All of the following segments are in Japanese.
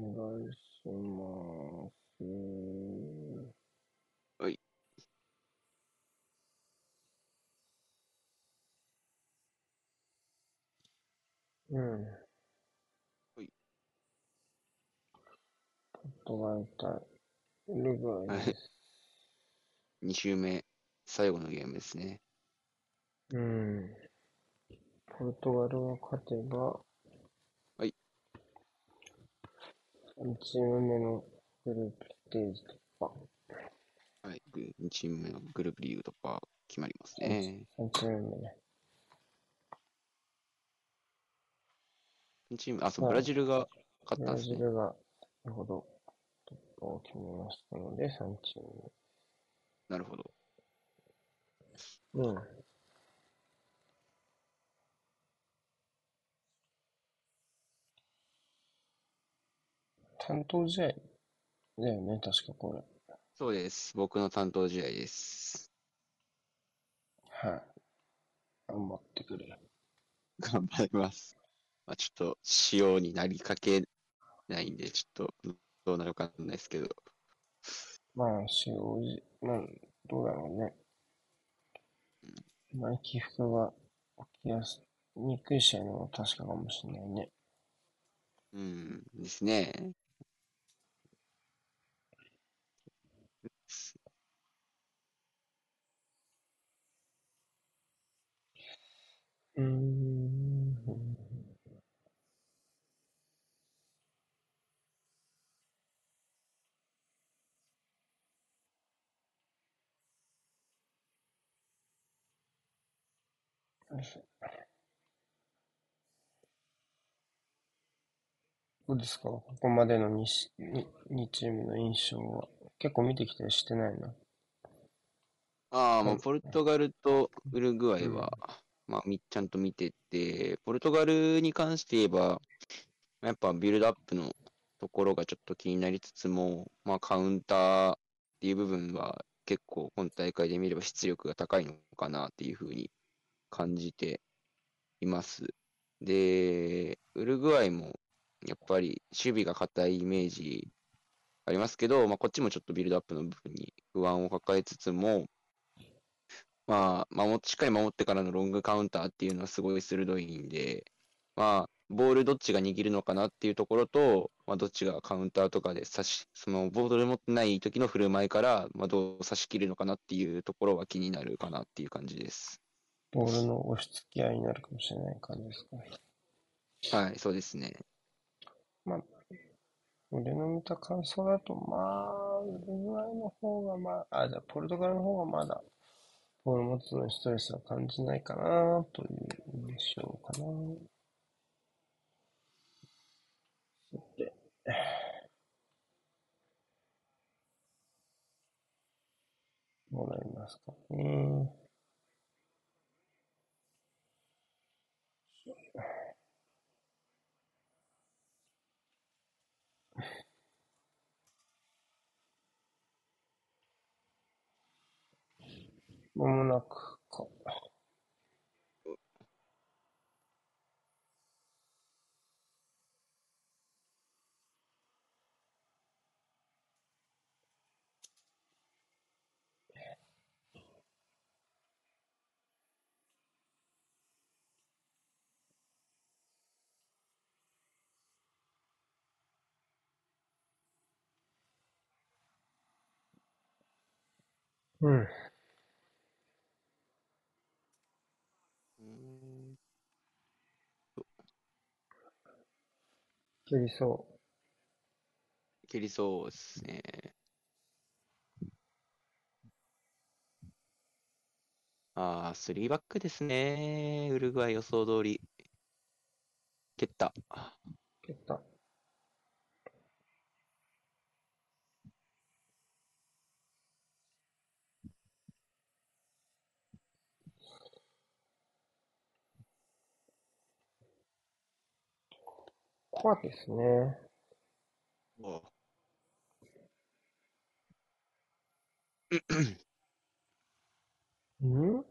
お願いします。はい。うん。はい。ポットが痛い。ウルグアイです。2周目、最後のゲームですね。うん。ポルトガルが勝てば、はい。3チーム目のグループステージ突破。はい。2チーム目のグループリーグ突破決まりますね。3チーム目ね。2チーム、あ、そう、はいブラジルが勝ブラったんですね。ジルが、先ほど突破を決めましたので、3チームなるほど。目。うん。担当試合だよね、確かこれ。そうです。僕の担当試合です。はい。頑張ってくれ。頑張ります。まあ、ちょっと、仕様になりかけないんで、ちょっと、どうなるかわかんないですけど。まあ、使用時、まあ、どうだろうね。まあ、起伏が起きやす、にくい試合の確かかもしれないね。うん、ですね。うーん。よいしょどうですか？ここまでの 2, しに2チームの印象は。結構見てきたりしてないのああ、まあ、はいポルトガルとウルグアイは、まあ、ちゃんと見てて、ポルトガルに関して言えば、やっぱビルドアップのところがちょっと気になりつつも、まあ、カウンターっていう部分は結構今大会で見れば出力が高いのかなっていうふうに感じています。で、ウルグアイもやっぱり守備が硬いイメージありますけど、まあ、こっちもちょっとビルドアップの部分に不安を抱えつつも、まあ、守っしっかり守ってからのロングカウンターっていうのはすごい鋭いんで、まあ、ボールどっちが握るのかなっていうところと、まあ、どっちがカウンターとかで差し、そのボール持ってない時の振る舞いから、まあ、どう差し切るのかなっていうところは気になるかなっていう感じです。ボールの押し付け合いになるかもしれない感じですかね。はい、そうですね。まあ、俺の見た感想だと、まあ、ウルグアイの方がまあ、あ、じゃあポルトガルの方がまだ、ポール持つのストレスは感じないかな、という印象かな。もらいますかね。まもなくか。うん。うん蹴りそ蹴りそうですね。ああ、スリーバックですね。ウルグアイ予想通り。蹴った。う。蹴った。怖いですね。ああうん？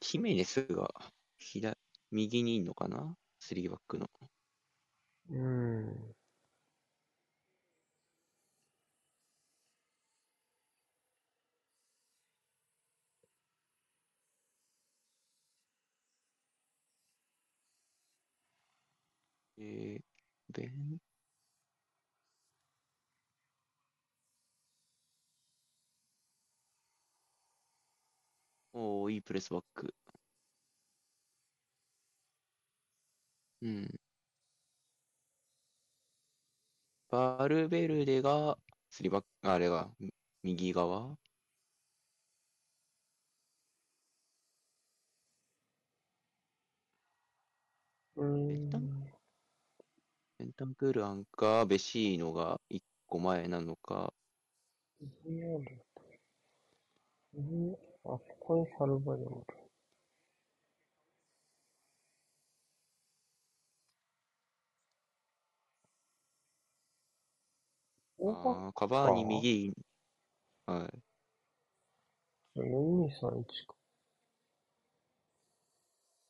ヒメネスが左右にいるのかな ?3 バックの。うん。えー、ベン、おー、いいプレスバック。うん。バルベルデが、3バック、あれが、右側？うん。ベンタンクールアンか、ベシーノが1個前なのか、うんあ、ここにサルバドル。おあーカバーニ右、はい。4231か。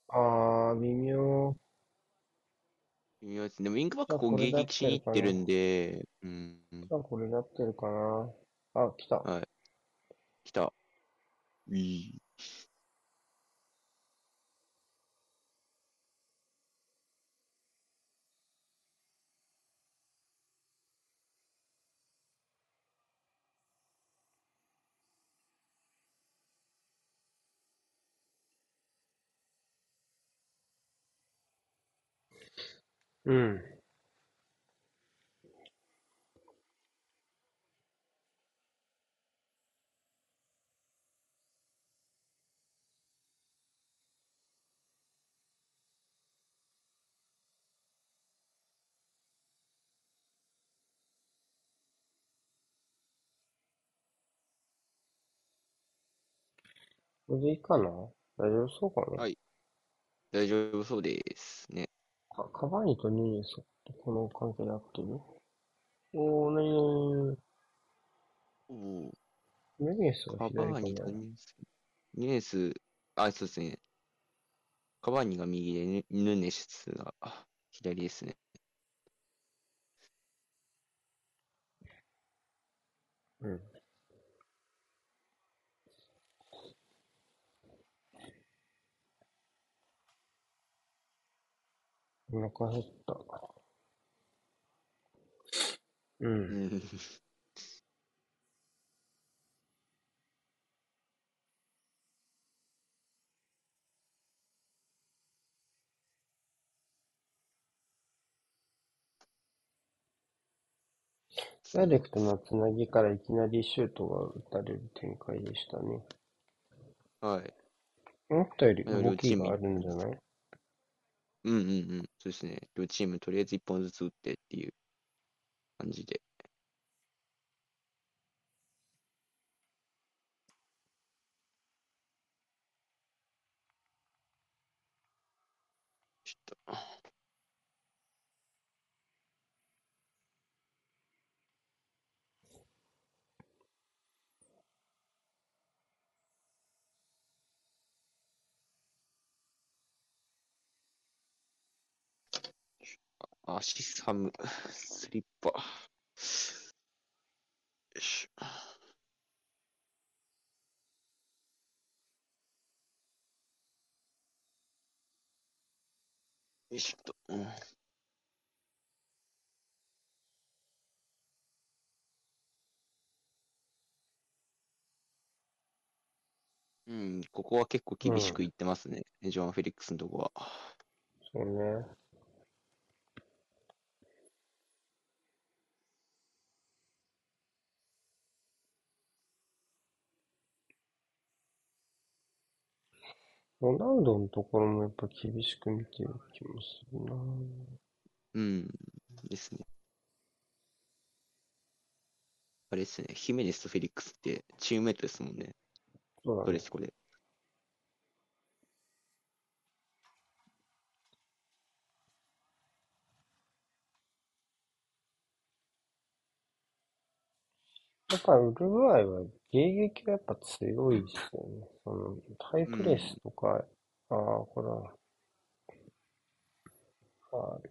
あー、微妙。微妙ですね。でもウィングバック攻撃しに行ってるんで、うん、じゃあこれなってるかな。あ、来た。はい。来た。いい。うん。これでいいかな？大丈夫そうかな、はい大丈夫そうですね。かカバーニとヌニエスってこの関係で合ってる？おー、なになにおお。ヌニエスがカバーニと左かなニュース。ニュース、あ、そうですね。カバーニが右で、ヌヌネスがあ左ですね。うん。お腹減った。う。うんん。ダイレクトなつなぎからいきなりシュートが打たれる展開でしたね。はい。思ったより動きがあるんじゃない？うんうんうん。そうですね。両チームとりあえず1本ずつ打ってっていう感じで。ちょっと。アシスハム、スリッパ。よいしょ。よいしょっと。うんうん、ここは結構厳しくいってますね。ジョアン・フェリックスのとこは。そうね。ロナウドのところもやっぱ厳しく見てる気もするな。うん、ですね。あれですね、ヒメネスとフェリックスってチームメイトですもんね。そうだねどれで。す、こやっぱウルグアイは迎撃がやっぱ強いですよね。そのハイプレスとかああ、これは、はい。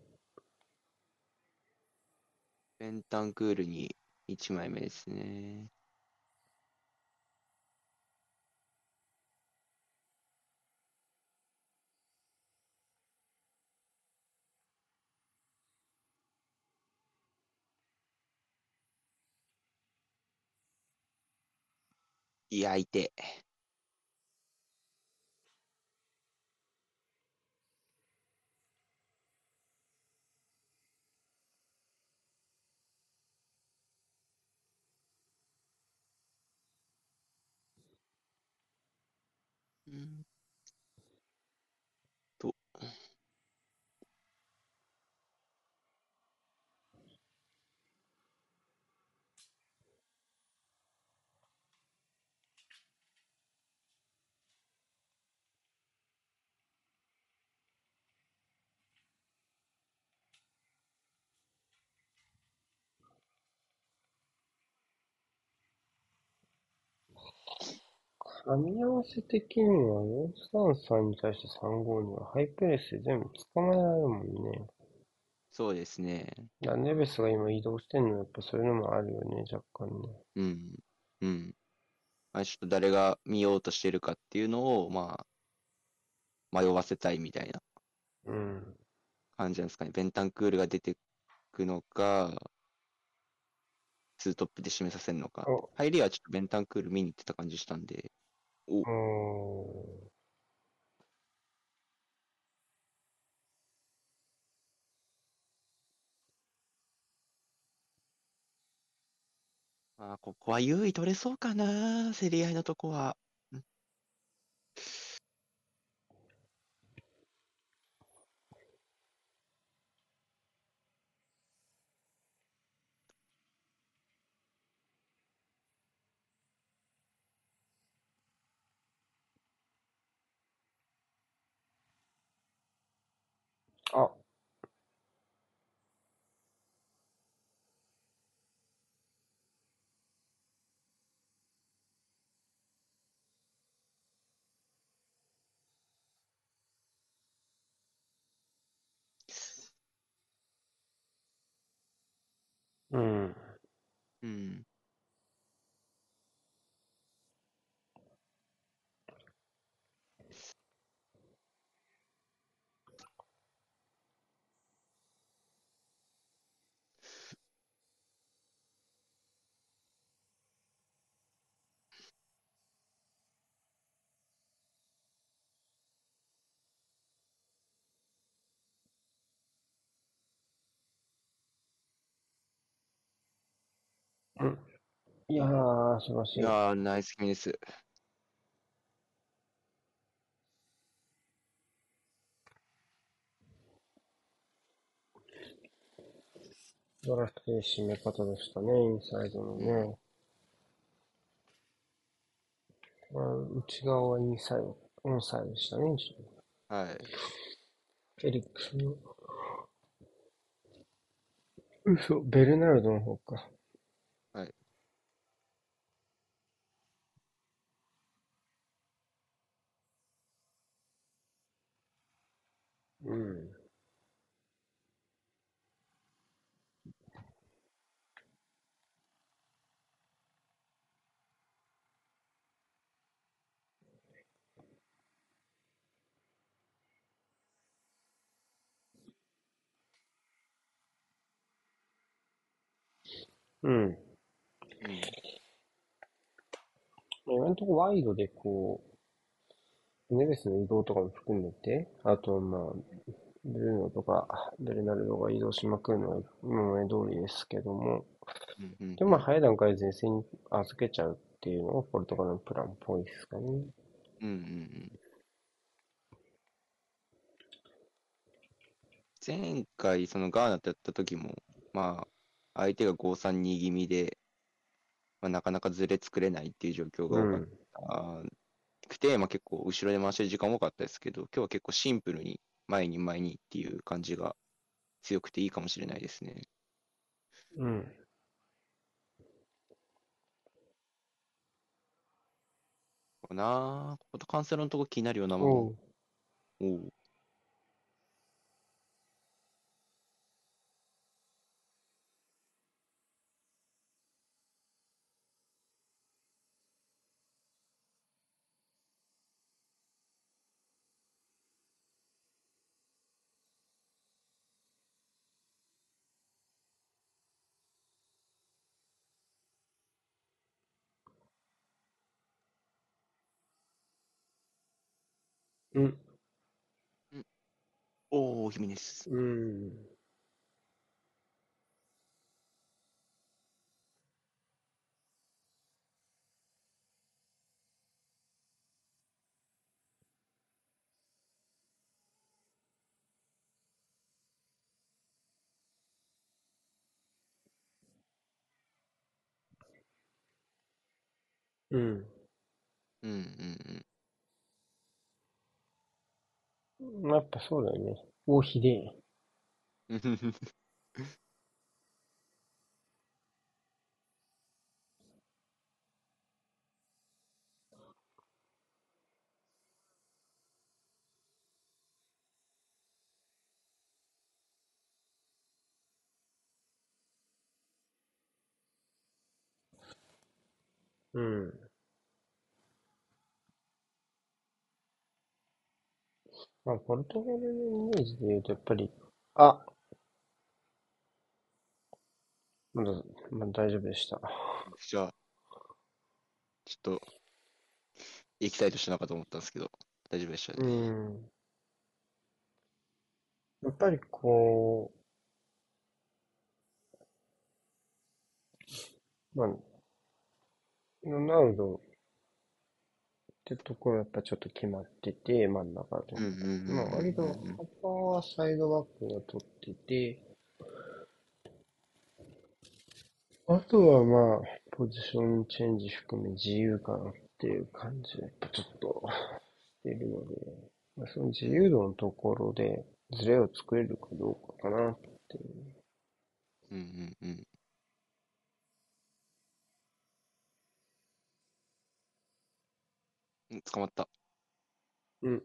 ペンタンクールに1枚目ですね。いや、いて。うん噛み合わせ的には433に対して35にはハイプレスで全部捕まえられるもんね。そうですね。だネベスが今移動してんのはやっぱそういうのもあるよね、若干ね。うん。うん。まあ、ちょっと誰が見ようとしてるかっていうのを、まあ、迷わせたいみたいなうん。感じなんですかね。ベンタンクールが出てくのか、ツートップで締めさせるのか。お、入りはちょっとベンタンクール見に行ってた感じしたんで、お、あ、ここは優位取れそうかな、競り合いのとこは。うん。うん。うん。いやー、素晴らしい。いやー、ナイスミです。素晴らしい締め方でしたね、インサイドのうん。ね。まあ、内側はインサイド、オンサイドでしたね、はい。エリックスの。嘘、ベルナルドの方か。うん。うん。うん。今のところワイドでこう、ネベスの移動とかも含めて、あとまあ、ブルーノとかベルナルドが移動しまくるのは今まで通りですけども、うん。うん。でも。早い段階で前線に預けちゃうっていうのがポルトガルのプランっぽいですかね。うん。うん前回、そのガーナとやった時も、まあ、相手が5-3-2気味で、まあ、なかなかずれ作れないっていう状況が多かっうん。たくて、まあ、結構後ろで回してる時間多かったですけど、今日は結構シンプルに前に前にっていう感じが強くていいかもしれないですね。うん。なあ、こことカンセロのとこ気になるようなもん。おう。う。うん。おー、ヒメネス。うん。うん。うんうんやっぱそうだよね。おひでうん。ふふふうん。まあ、ポルトガルのイメージで言うと、やっぱり、あまだ、まだ大丈夫でした。じゃあ、ちょっと、エキサイトしたのかと思ったんですけど、大丈夫でしたうね。ん。やっぱりこう、まあ、ロナウドってところやっぱちょっと決まってて、真ん中でまあ割と、幅はサイドバックが取ってて、あとはまあ、ポジションチェンジ含め自由かなっていう感じがやっぱちょっとしてるので、まあ、その自由度のところでズレを作れるかどうかかなっていう。うんうんうん。うん捕まった。うん。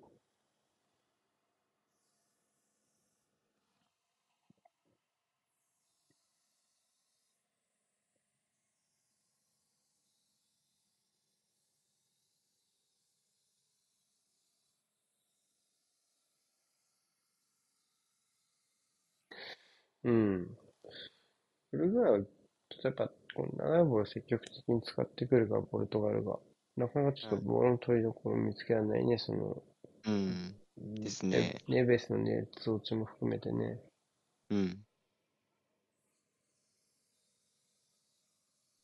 うん。ウルグアイは、例えば、この長いボールを積極的に使ってくるから、ポルトガルが。なかなかちょっとはいボールの取りどころを見つけられないね、その、うん。ですねネネベスのね、装置も含めてね。うん。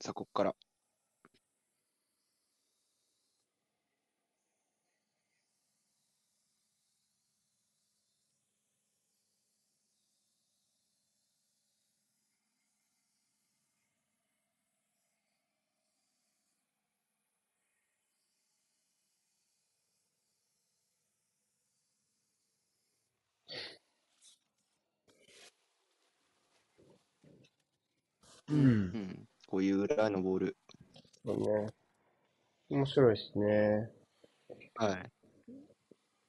さあ、こっから。う。うんん。こういう裏のボール。そうね。面白いですね。はい。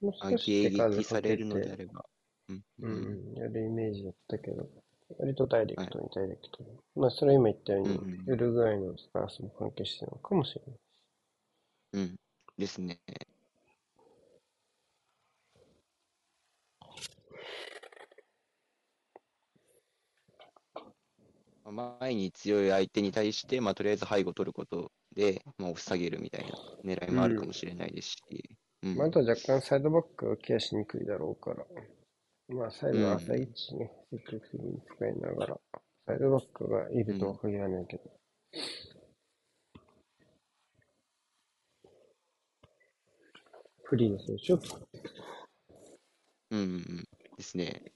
もうあ少し手迎数かけ撃されるのであて、れば。うん。ううん。ん、やるイメージだったけど、割とダイレクトにダイレクトに。まあ、それは今言ったように、うんうんウルグアイのスタンスも関係してるのかもしれない。うん。ですね。前に強い相手に対して、まあ、とりあえず背後を取ることで、まあ、押し下げるみたいな狙いもあるかもしれないですし。うん。まあ、あとは若干サイドバックがケアしにくいだろうから、まあ、サイドは浅い位置ね、積極的に使いながら、サイドバックがいるとは限らないけど、フリーの選手を使っていくと。うんうんうん。ですね。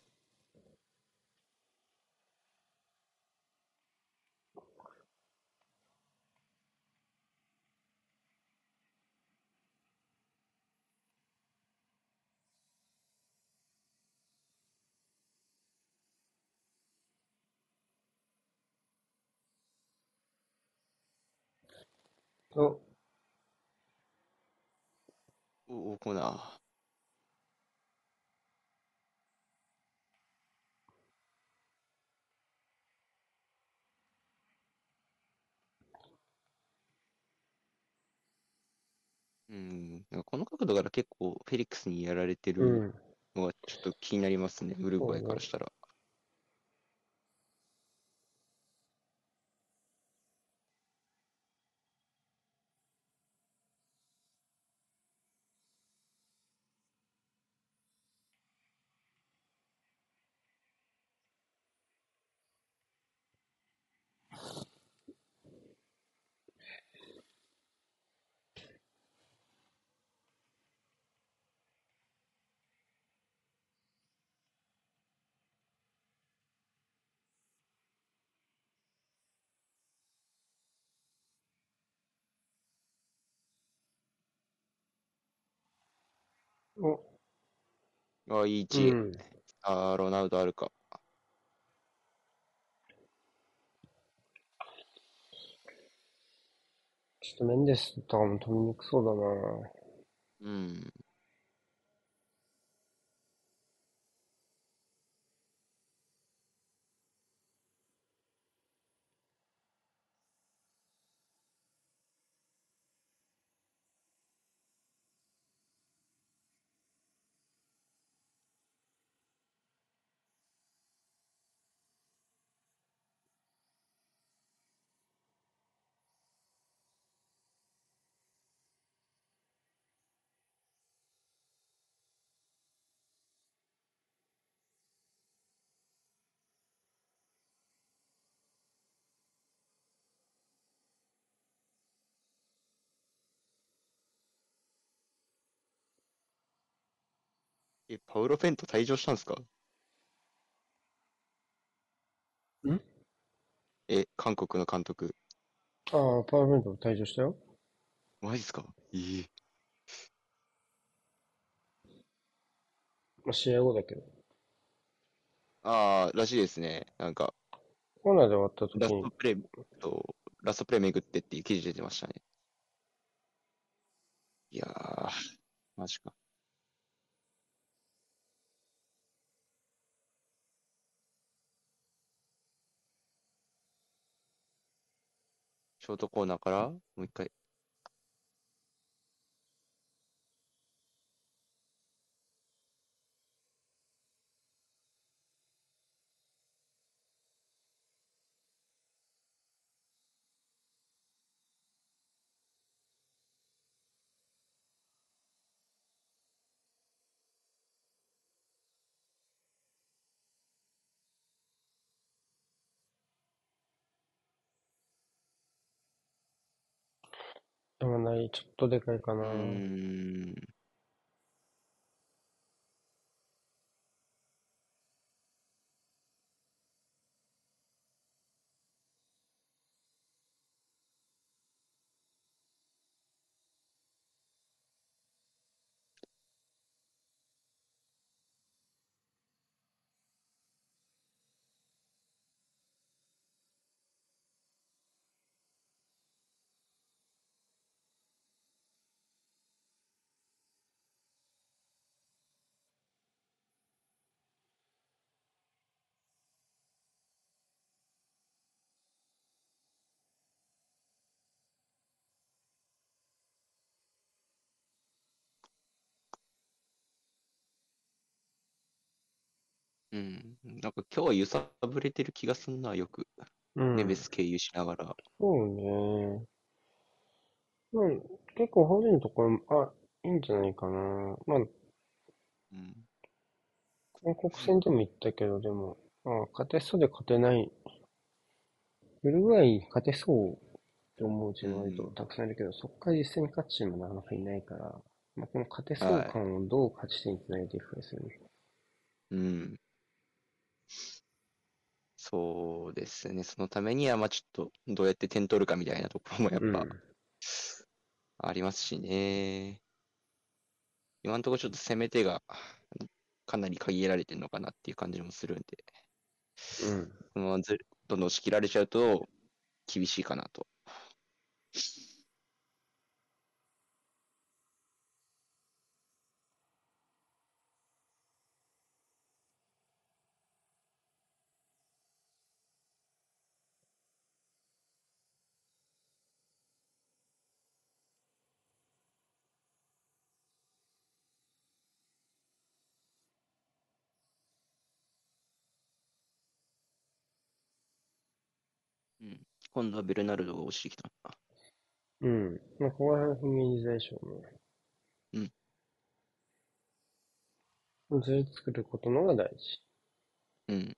お、お、おこな。うん、なんかこの角度から結構フェリックスにやられてる。のはちょっと気になりますね、ウルグアイからしたら。あ、いい位う置。ん。あー、ロナウドあるか。ちょっとメンデスとかも飛びにくそうだな。うん。え、パウロ・フェント退場したんですか？ん？え、韓国の監督。ああ、パワーメント退場したよ。マジっすか？ええまあ、試合後だけど。ああ、らしいですね。なんか、コーナーで終わった時にラスト、プレーと、ラストプレー巡ってっていう記事出てましたね。いやー、マジか。ショートコーナーから、もう一回。でもない、ちょっとでかいかうな。ーん。うん。なんか今日は揺さぶれてる気がすんな、よく。うん。ネベス経由しながら。そうね。うん、結構個人のところ、あ、いいんじゃないかな。まあ、うん。韓国戦でも言ったけど、でも、あ勝てそうで勝てない。ウルグアイ勝てそうって思うチーム割とたくさんいるけど、そこから実戦に勝つチームはなかなかいないから、まあ、この勝てそう感をどう勝ち点につなげていくかですよね。うん。そうですね。そのためには、まあちょっと、どうやって点取るかみたいなところもやっぱうん。ありますしね。今のところちょっと攻め手がかなり限られてるのかなっていう感じもするんで、うん。このままずどんどん仕切られちゃうと厳しいかなと。今度はベルナルドが落ちてきたな。うん。まあ、ここら辺踏み入りでしょうね。うん。ずれ作ることの方が大事。うん。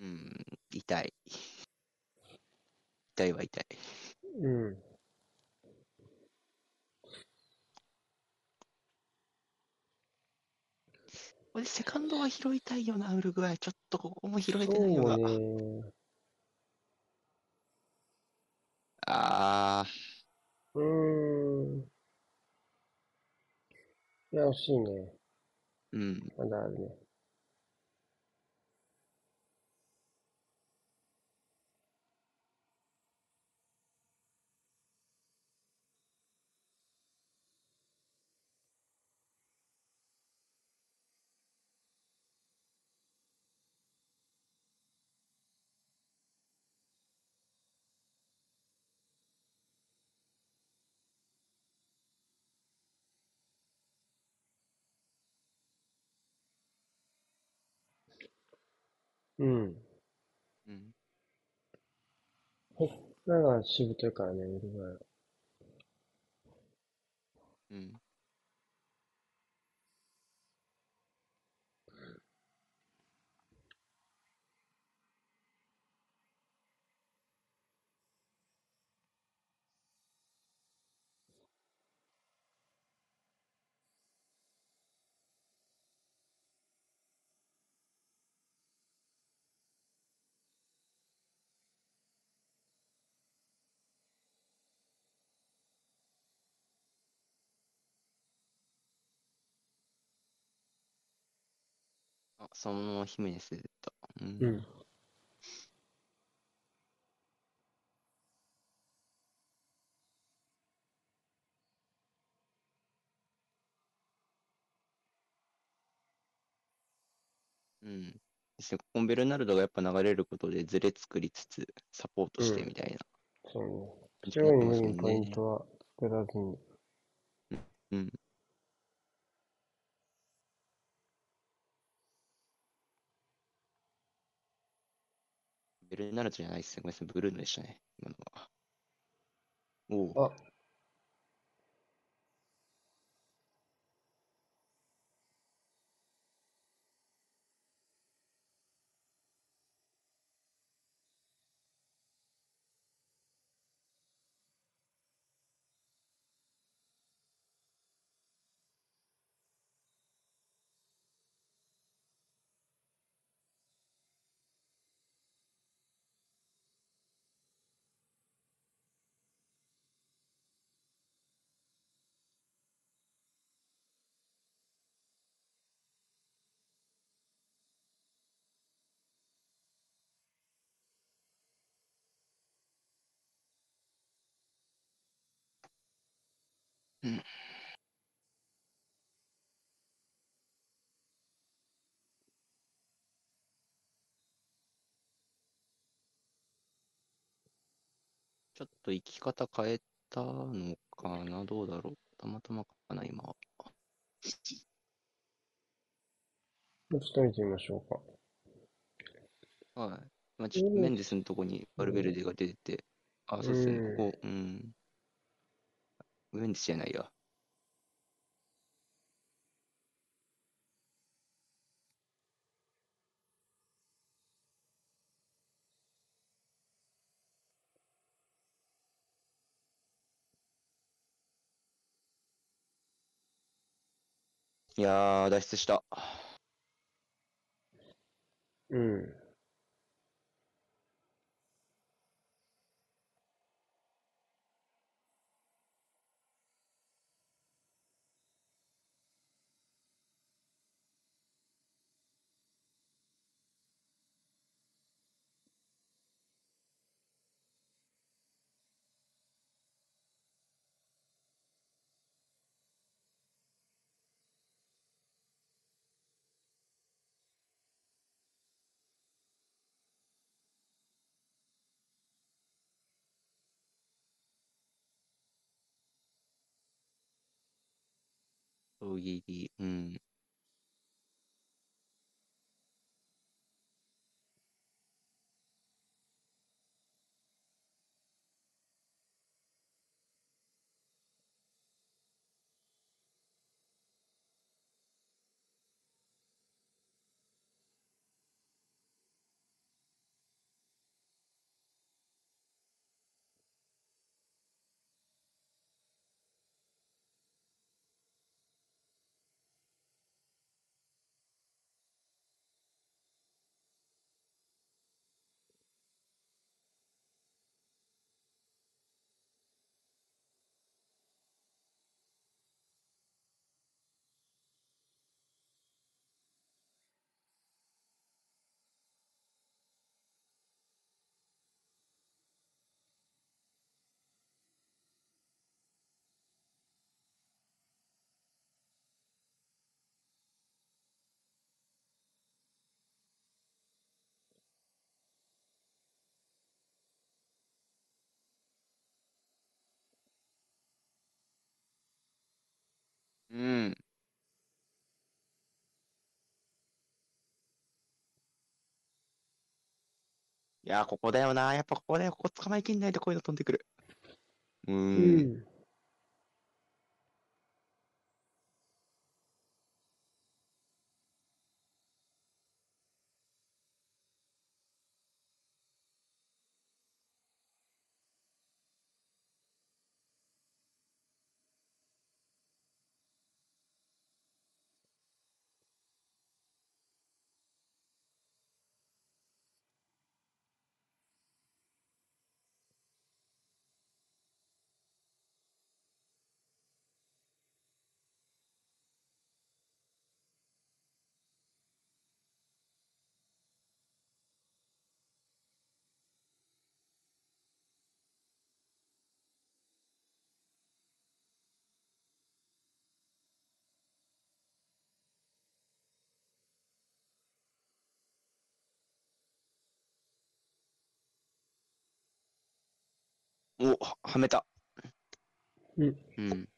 うん。痛い。痛いは痛い。うん。これセカンドは拾いたいよな、ウルグアイ。ちょっとここも拾えそてないわ。うね。あうーん。いや、惜しいね。ー、うん。まだあるね。うん。うん。だからしぶといからね、ウルグアイは。うん。あ、そのままヒメネス出た。うん。うん。うん。ですね、ここベルナルドがやっぱ流れることでズレ作りつつ、サポートしてみたいなそうね。感じ中央に無になってますよ理にポインね。トは作らずに。うん。ベルナルドじゃないですね。ごめんなさい、ブルーノでしたね。今のは。おお。あ、うん。ちょっと生き方変えたのかな？どうだろう？たまたまかな今は。ちょっと見てみましょうか。はい。まあ、ちうんメンデスのとこにバルベルデが出てて、あ、そうですね、うんここ、うん。メンデスじゃないや。いやー、脱出した。うん。大喜いや、ここだよな。やっぱここだよ。ここ捕まえきんないとこういうの飛んでくる。うー。うんお、ははめた。うん。うん。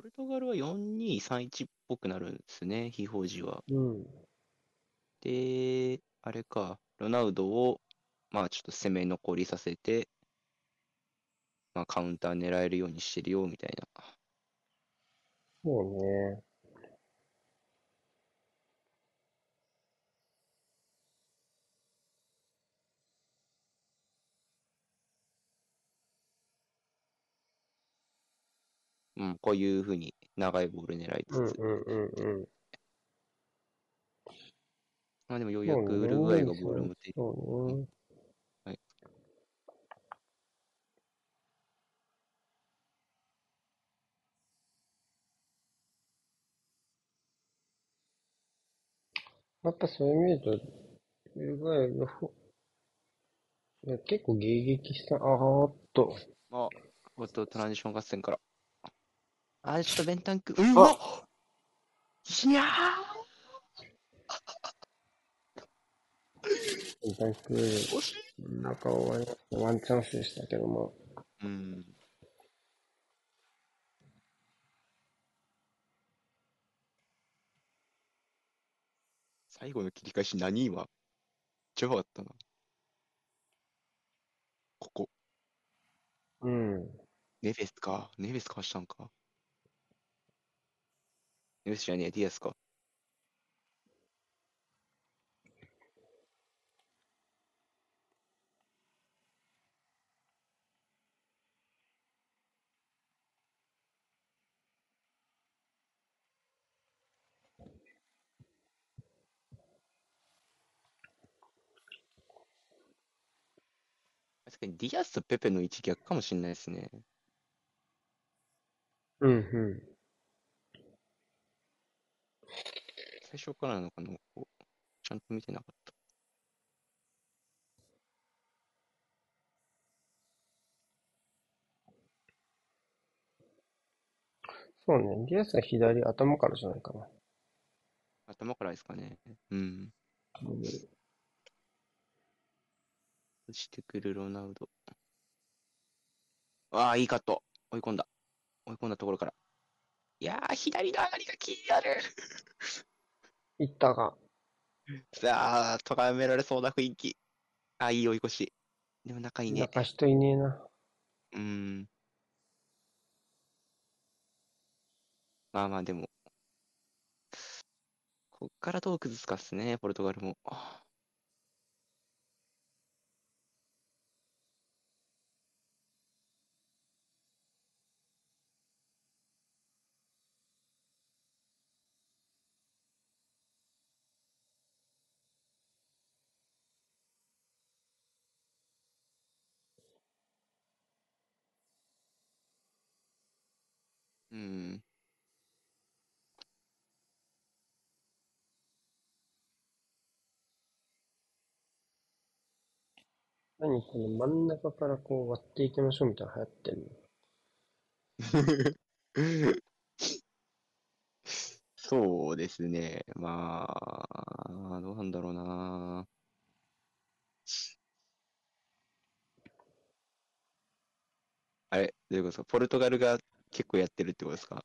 ポルトガルは4-2-3-1っぽくなるんですね、非表示は。うん。で、あれか、ロナウドを、まあちょっと攻め残りさせて、まあカウンター狙えるようにしてるよ、みたいな。そうね。うん、こういうふうに長いボール狙いつつ、うんうんうんうん。まあでもようやくウルグアイがボールを持っている。そうね。はい。やっぱそういう意味でと、ウルグアイの結構迎撃した、あーっと。あ、おっと、トランジション合戦から。あ、ちょっとベンタンク、うわいやタンク、ー惜しい中終わりました。ワンチャンスでしたけども。うん。最後の切り返し何今？ちゃ良かったな。ここ。うん。ネベスか。ネベスかしたんか。ネベスじゃねえ、ディアスか。確かにディアスとペペの位置逆かもしれないですね。うんうん最初からなのかなこうちゃんと見てなかった。そうね。ディアスは左頭からじゃないかな。頭からですかね。うん。落ちてくるロナウド。ああ、いいカット。追い込んだ。追い込んだところから。いやー、左の上がりが気になる。いったが。さあ、とがめられそうな雰囲気。あー、いい追い越し。でも中いいね。中人いねえな。うーん。まあまあ、でも。こっからどう崩すかっすね、ポルトガルも。あうん。何この真ん中からこう割っていきましょうみたいなの流行ってんの？そうですね。まあ、どうなんだろうな。あれ、どういうことですか？ポルトガルが結構やってるってことですか？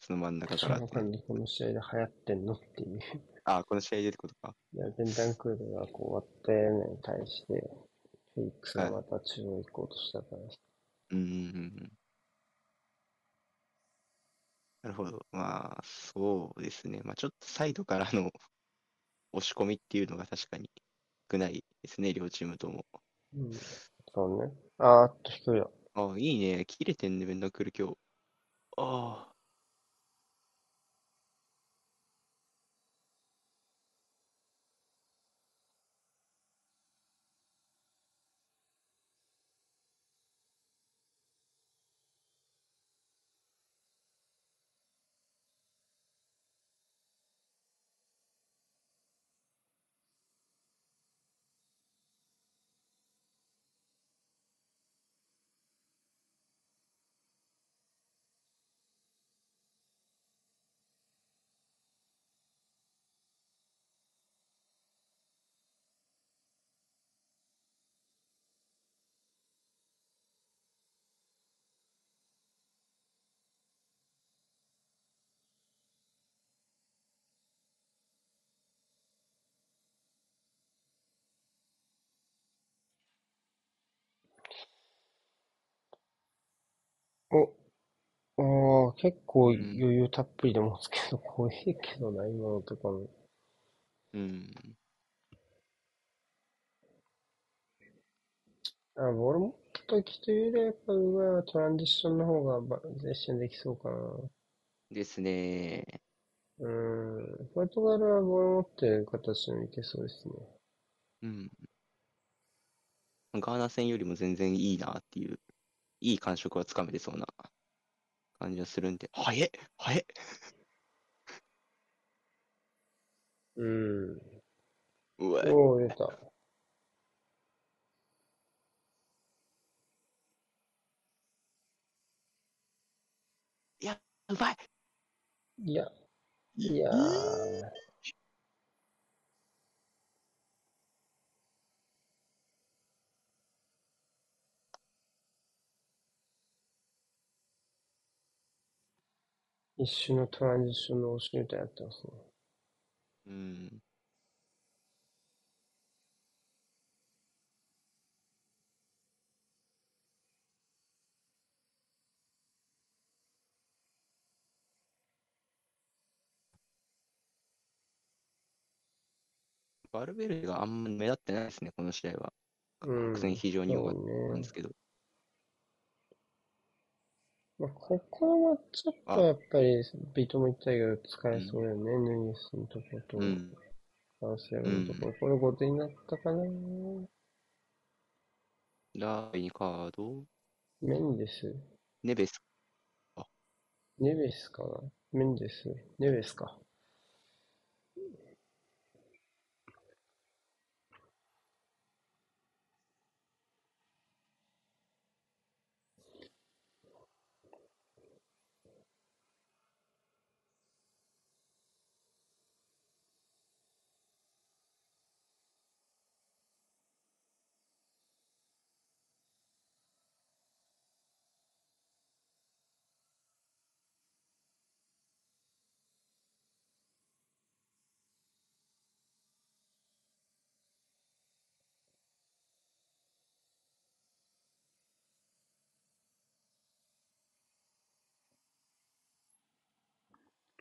その真ん中からってわか。この試合で流行ってんのっていう。あ、この試合でってことか。いや、ベンタンクールがこう割った屋根に対して、フェイクスがまた中央行こうとしたから、うんうんうんうん。なるほど。まあ、そうですね。まあ、ちょっとサイドからの 押し込みっていうのが確かに少ないですね、両チームとも。うん。そうね。あーっと低いよ。あ、いいね。切れてんね、ベンダークル今日。ああ。お、ああ、結構余うん。裕たっぷりで持つけど、怖いけどな、今のとかも。うん。あ、ボール持った時というよりは、やっぱトランジッションの方がバゼッションできそうかな。ですね。うーん。ポルトガルはボール持ってる形もいけそうですね。うん。ガーナ戦よりも全然いいなっていう、いい感触はつかめてそうな感じはするんで、早え早えうん。うわおー、出た。いや、うまいいや、いやいー。一瞬のトランジッションの押しみたいになってますね。うん。バルベルデがあんま目立ってないですね、この試合は。うん。普通に非常に良かったんです。けど。まあ、ここのマッチアップはやっぱり、ビートも言ったけど、使えそうよね。ヌニエスのとこと、うん。カンセロのところ。これ後手になったかな？第2カード、メンデスネベス。ネベスかな？メンデスネベスか。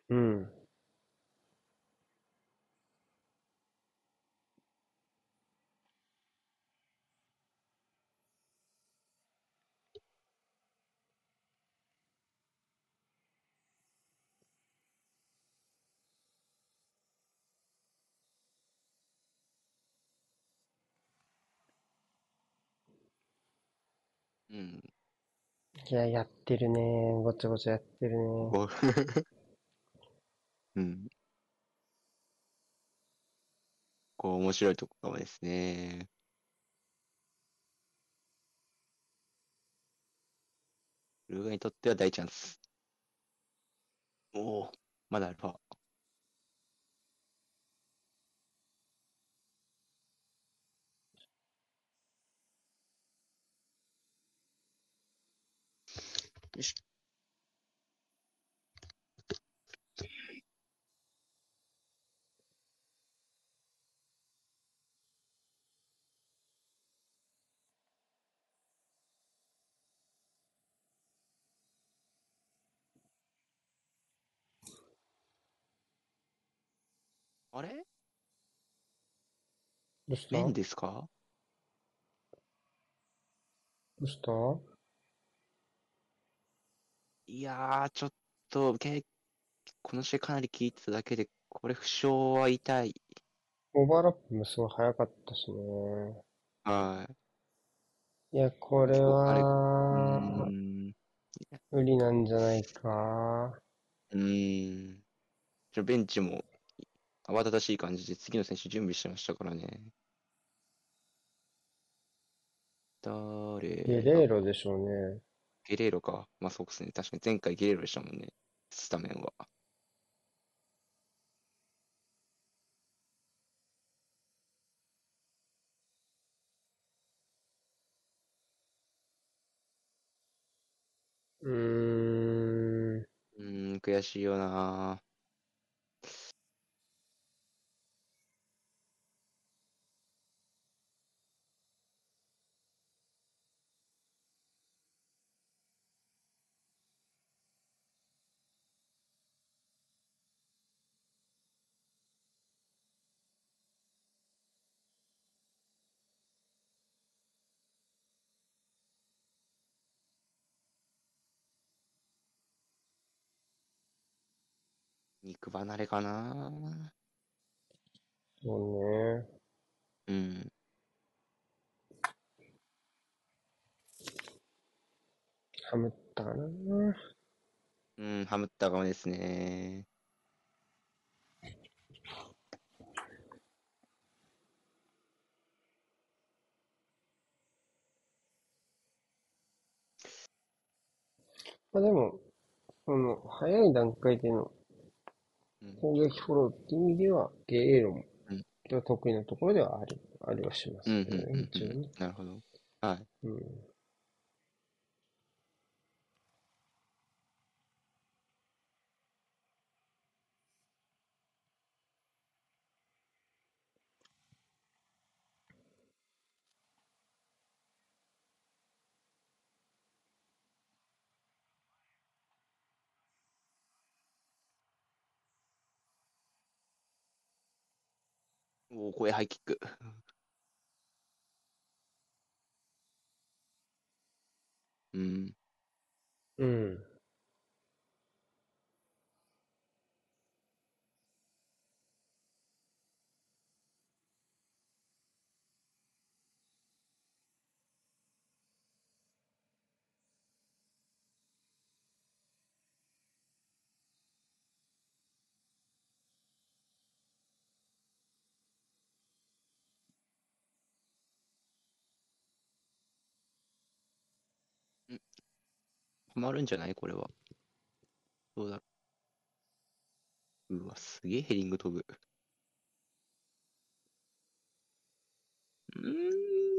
うん。うん。いや、やってるね。ごちゃごちゃやってるね。こ うん。こう、面白いとこかもですね。ルグアイにとっては大チャンス。おお、まだアルファ。よし。あれ？どうした？麺ですか？どうした？いやー、ちょっと、けこの試合かなり効いてただけで、これ負傷は痛い。オーバーラップもすごい早かったしね。はいや、これは、ーん。無理なんじゃないか。うーん。ちょベンチも慌ただしい感じで次の選手準備してましたからね。誰ゲレーロでしょうね。ゲレーロか。まあそうですね。確かに前回ゲレーロでしたもんね。スタメンは。うーん。うーん、悔しいよな。肉離れかな。そうね。うん。ハムったかな。うん、ハムったかもですね。まあでも、その、早い段階でのうん攻撃フォローっていう意味では、ゲエロもうん、得意なところではあり、ありはしますうん、うん、うん一応ね。なるほど。はい。うん。おお、声ハイキック。うん。うん。ハマるんじゃない？これは。どうだ？うわ、すげえヘディング飛ぶ。うー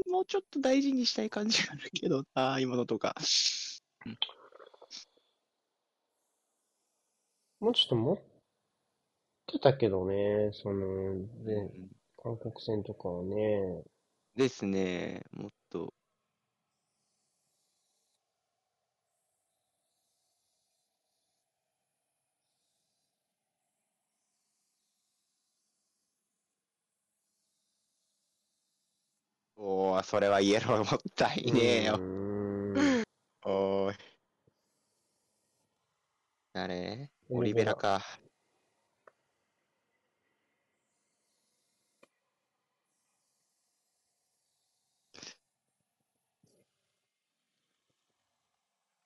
ん、もうちょっと大事にしたい感じがあるけどな、今のとか。もうちょっと持ってたけどね、その、うで、ん韓国戦とかはね、ですね、もっと。おー、それはイエローもったいねえよ。おーい。誰？オオリリベラベラか。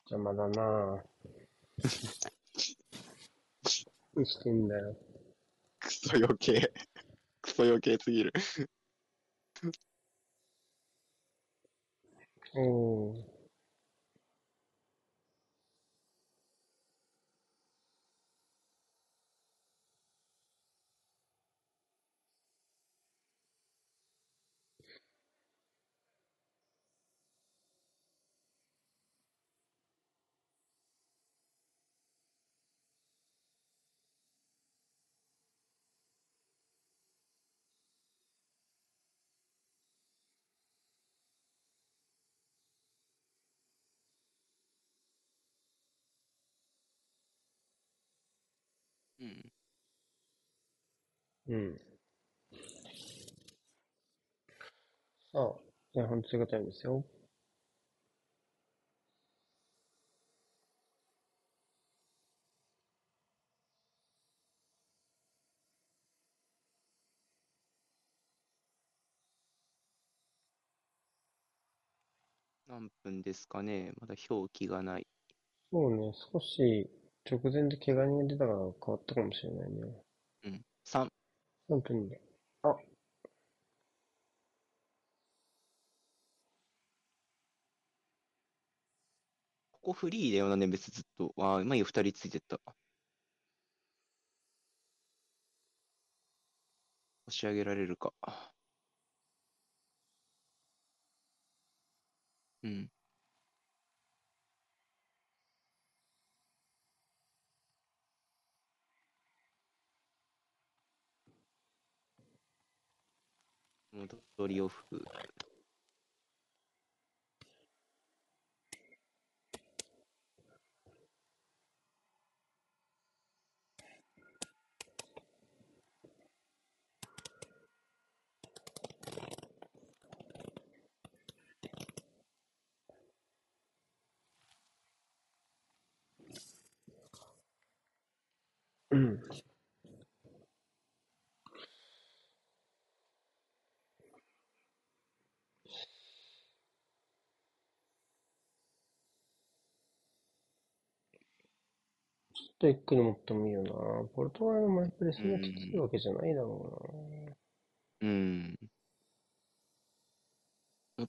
邪魔だなぁ。何してんだよ。クソ余計。クソ余計すぎる。おうん。さあ、前半追加タイムですよ。何分ですかねまだ表記がない。そうね、少し直前で怪我人が出たから変わったかもしれないね。うん。3。3分で。あ、ここフリーだよな、ね、別ずっと。ああ、今2人ついてった。押し上げられるか。うん。戻りオフ。うん。とゆっくり持ってもいいよな。ポルトガルのマイプレスがきついわけじゃないだろうん。も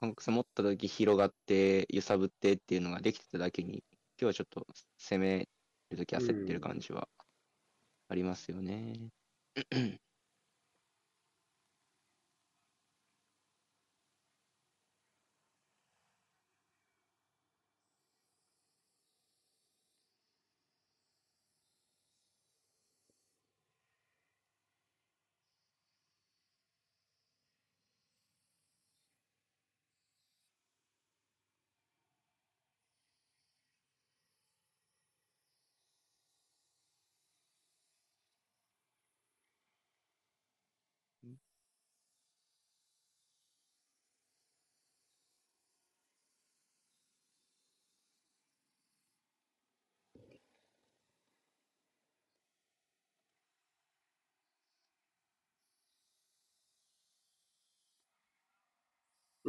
韓国戦持った時広がって、揺さぶってっていうのができてただけに、今日はちょっと攻める時焦ってる感じはありますよね。う。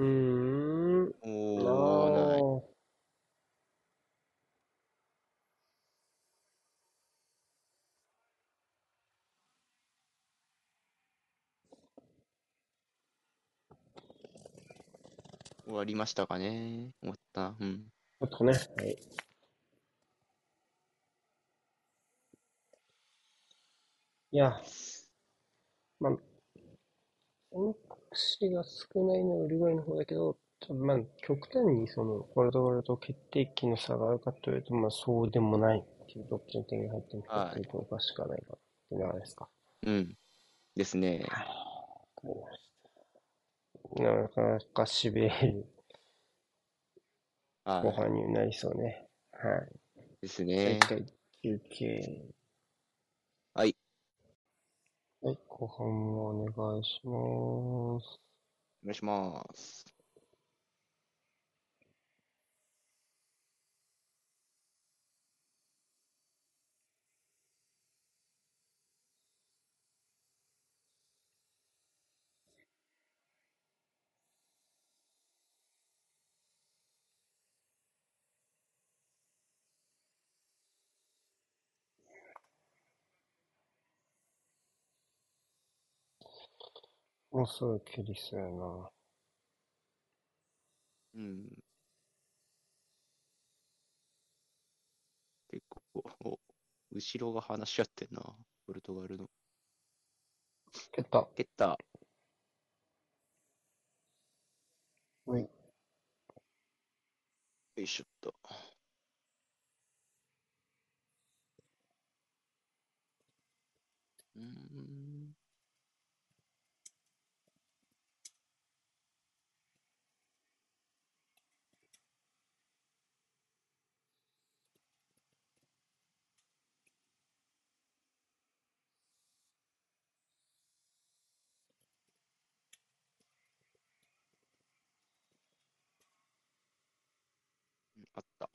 うーん。おー、ない。あ終わりましたかね。終わった。うん。あとね。はい。いや、まあ、選択肢が少ないのはウルグアイの方だけど、まあ、極端にその、ポルトガルと決定機の差があるかというと、まあ、そうでもないっていう、どっちの点が入ってもはいっていうとおかしくはないかっていうのはあれですか。うん。ですね。なかなかしびれる後は半になりそうね。はい。い。ですね一。回休憩。はい。後半もお願いします。お願いします。もうすぐ切りそうやな。うん。結構、お後ろが話し合ってんな。ポルトガルの。蹴った。蹴った。はい。よいしょっと。うーん。あった。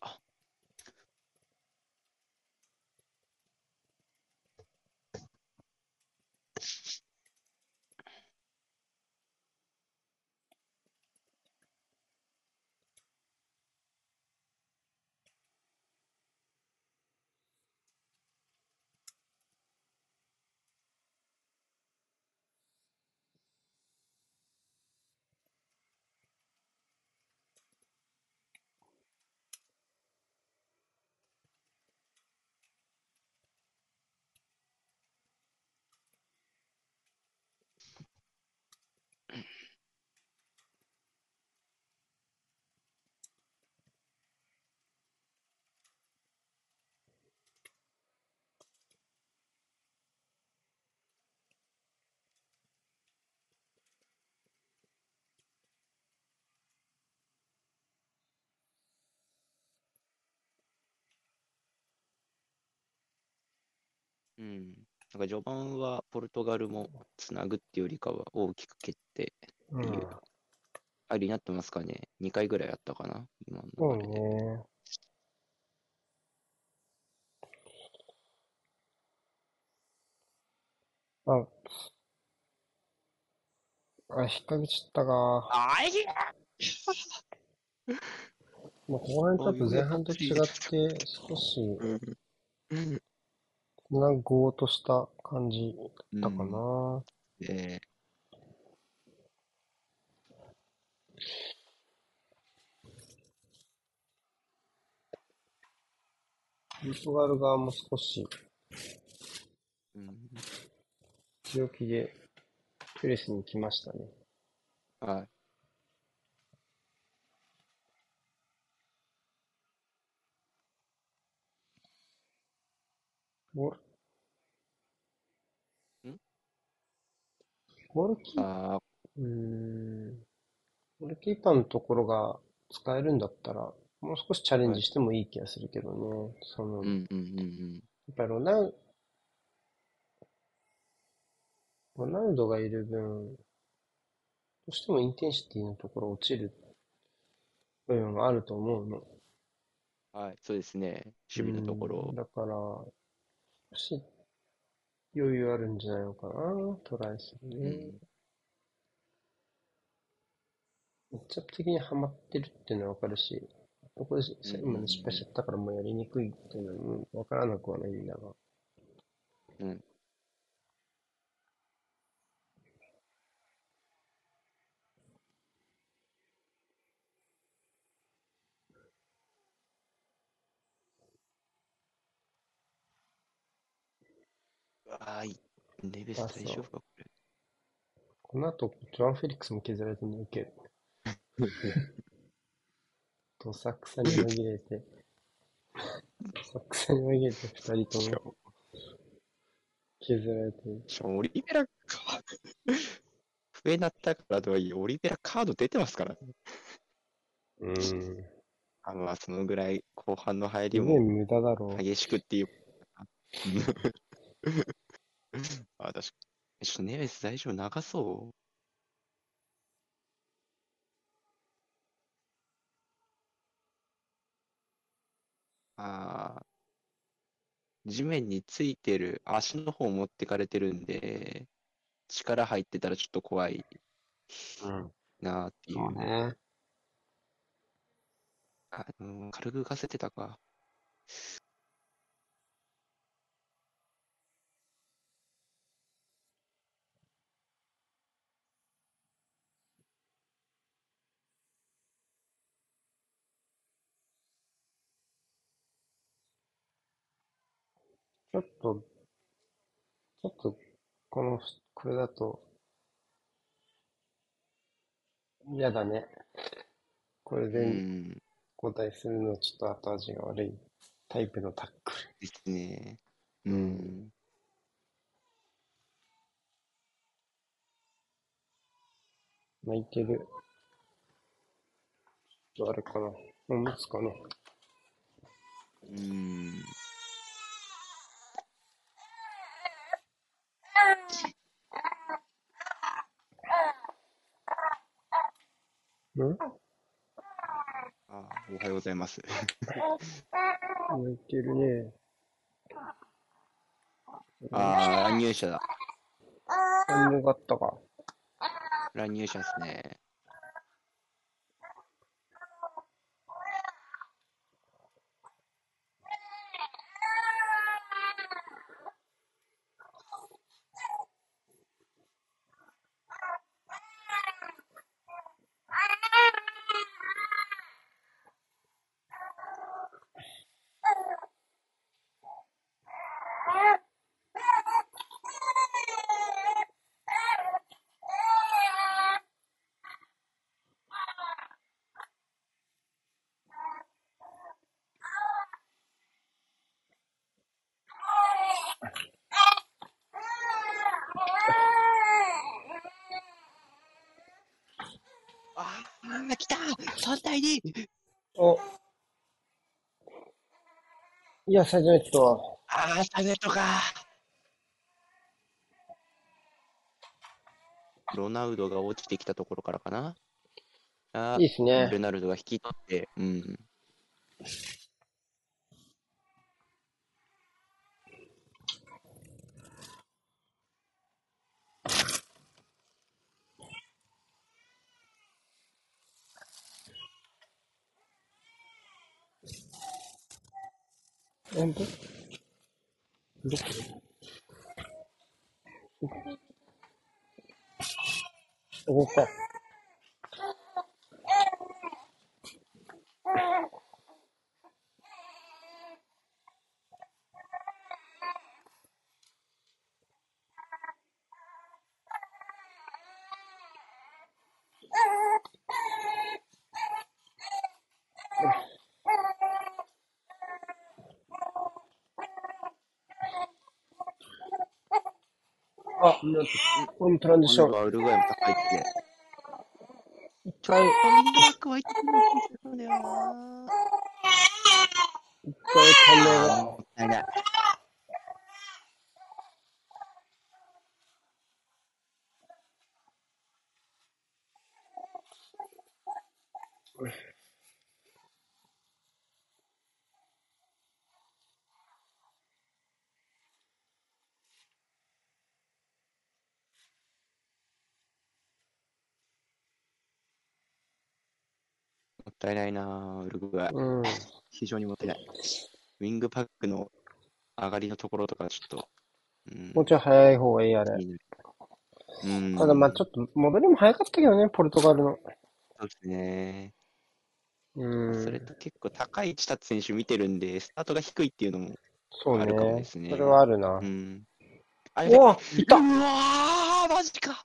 うん。なんか序盤はポルトガルもつなぐっていうよりかは大きく蹴ってうん。っていうありになってますかね。2回ぐらいあったかな、今そうの流れで。ね。あ、あ、引っ掛けちゃったか。あい もう後半ちょっと前半と違って少し うん。そんなゴーとした感じうだったかん。な。で、ポルトガル側も少しうん。強気でプレスに来ましたね。はい。ゴールん？ゴールキーうーん。ゴールキーパーのところが使えるんだったら、もう少しチャレンジしてもいい気がするけどね。その、やっうんうんうんぱりロナウ、ロナウドがいる分、どうしてもインテンシティのところ落ちる部分があると思うの。うん。はい、そうですね。守備のとこうんろ。だから、余裕あるんじゃないのかな、トライするね。うん。マッチアップ的にはまってるっていうのはわかるし、ここで今の失敗しちゃったからもうやりにくいっていうのもわからなくはないんだが。うん。ああ、いネベスあ大丈夫か、これ。この後、ジョアン・フェリックスも削られてるの受ける。どさくさに紛れて、どさくさに紛れて二人とも削られてる。しかもオリベラか、笛鳴ったからとはいえ、オリベラカード出てますからね。うーん。あの、まあそのぐらい後半の入りも無駄だろう。激しくっていう。あ、確かに。ちょっとネベス大丈夫？長そう？ああ、地面についてる足の方持ってかれてるんで、力入ってたらちょっと怖いうん。なーっていそうう。ね。あうん、軽く浮かせてたか。ちょっと、ちょっと、この、これだと、嫌だね。これうでん、交代するのちょっと後味が悪いタイプのタックル。ですね。うん。泣いてる。ちょっとあれかな。おむつかな。うん。んあ、おはようございます。泣いてるね。ああ、乱入者だ。反応があったか。乱入者ですね。ああ、来た !3 対 2! お。いや、サジェット。ああ、サネットか。ロナウドが落ちてきたところからかな。あいいっすねベナルドが引き取って、うん。あ、なんて、これもトランジション。今度はウルグアイも高いって。一回、ミドバックはてんだよな。一回が。もったいない。ったいないな、ウルグアイ。うん。非常にもったいない。ウィングパックの上がりのところとかちょっと、うん、もうちょい早い方がいい、あれ。うん。ただまあちょっと戻りも早かったけどね、ポルトガルの。そうですね。うん。それと結構高い位置立つ選手見てるんで、スタートが低いっていうのも、そうあるかもね。ですねそれはあるなう。ん。あれいたうわー、マジか。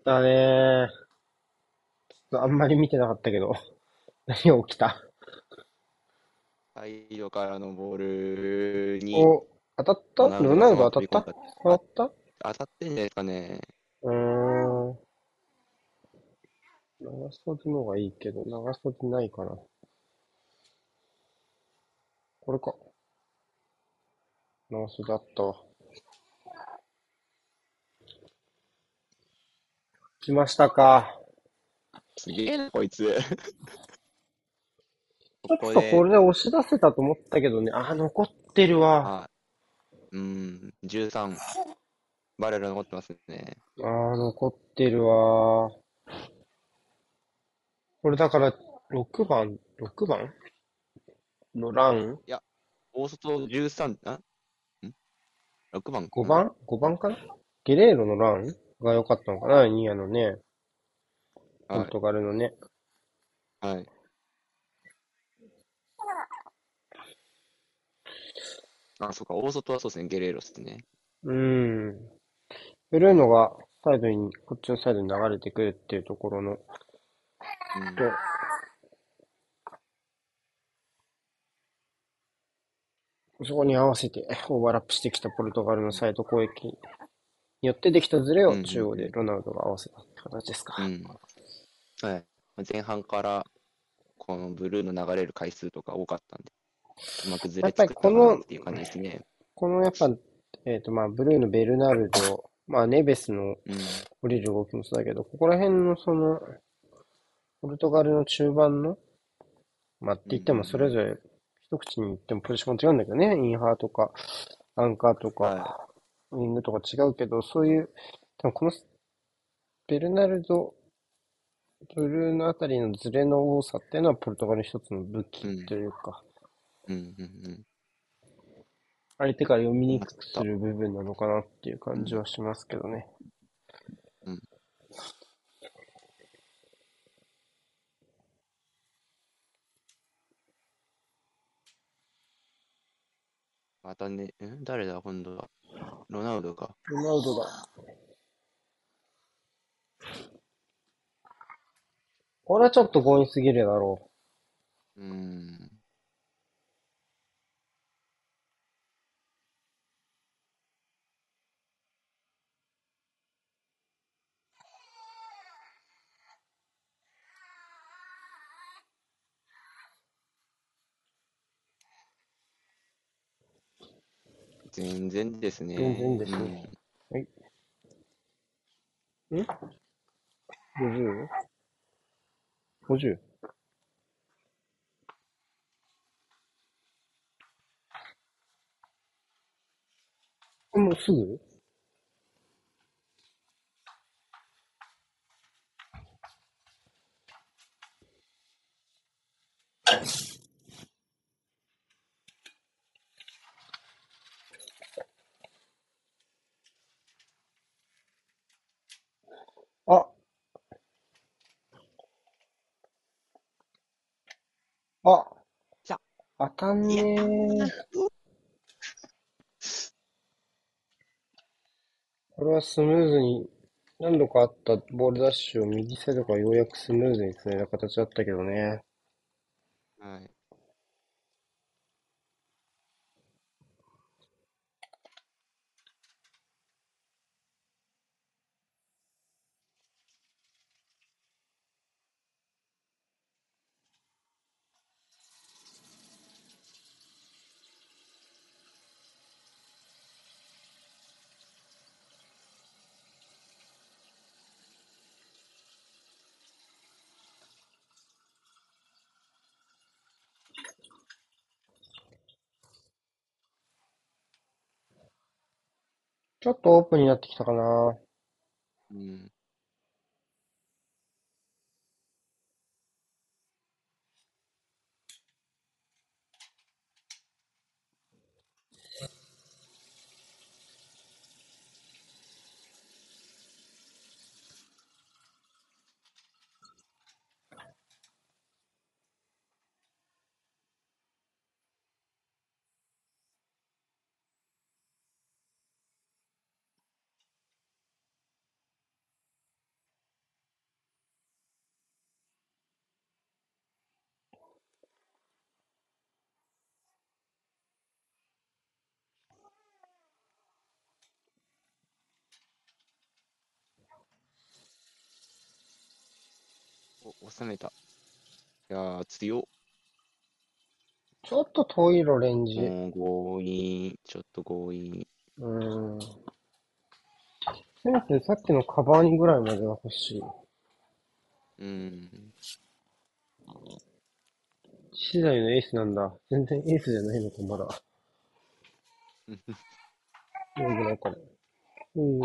ったねちょっとあんまり見てなかったけど。何が起きた？サイドからのボールに、お、当たった？ロナウド当たった？当たった？当たってんじゃないですかね。うーん。長袖の方がいいけど、長袖ないかな。これか。長袖あったわ。来ましたか。すげえな、こいつ。ちょっとこれで押し出せたと思ったけどね。あ、残ってるわ。あ、うん、13。バレル残ってますね。あー、残ってるわ。これだから、6番、6番？のラン？大外13、あ？ん ?6 番か ?5 な番 ?5 番かな？ゲレーロのラン？が良かったのかなニアのね。ポはいル。トガルのね。はい。あ、そうか、大外はそうですね、ゲレーロっすね。うん。ブルーノがサイドに、こっちのサイドに流れてくるっていうところの、うんと、そこに合わせてオーバーラップしてきたポルトガルのサイド攻撃によってできたズレをうんうんうん中央でロナウドが合わせたって形ですか。うん。はい。前半から、このブルーの流れる回数とか多かったんで、うまくずれ作ったかなっていう感じですね。このやっぱ、えっとまあ、ブルーのベルナルド、まあ、ネベスのうん。降りる動きもそうだけど、ここら辺のその、ポルトガルの中盤の、まあって言ってもそれぞれ一口に言ってもポジション違うんだけどね、インハーとか、アンカーとか、はウィングとか違うけど、そういう、多分このベルナルド、ブルーのあたりのズレの多さっていうのはポルトガルの一つの武器というか、うんうんうん。相手から読みにくくする部分なのかなっていう感じはしますけどね。うんまたね、ん？誰だ、今度は？ロナウドか。ロナウドだ。これはちょっと強引すぎるだろうーん。全然ですね。全然ですねう。ん ?50?50? 50? もうすぐ？あ、さあかん、ねー。これはスムーズに、何度かあったボールダッシュを右サイドからようやくスムーズに繋いだ形だったけどね。はい。ちょっとオープンになってきたかな。うん。お、収めた。いやー、強っ。ちょっと遠いロレンジ。もう強引、ちょっと強引。うん。せめてさっきのカバーニぐらいまでは欲しい。うん。次第のエースなんだ。全然エースじゃないのか、まだ。なんでなんかね。うん。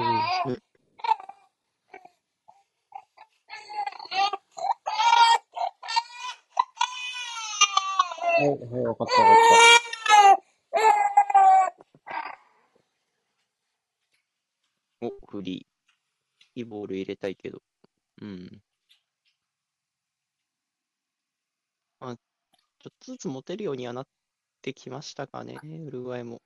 はい、はい、わかったわかったお、フリー。いいボール入れたいけど。うん。まあ、ちょっとずつ持てるようにはなってきましたかね、ウルグアイも。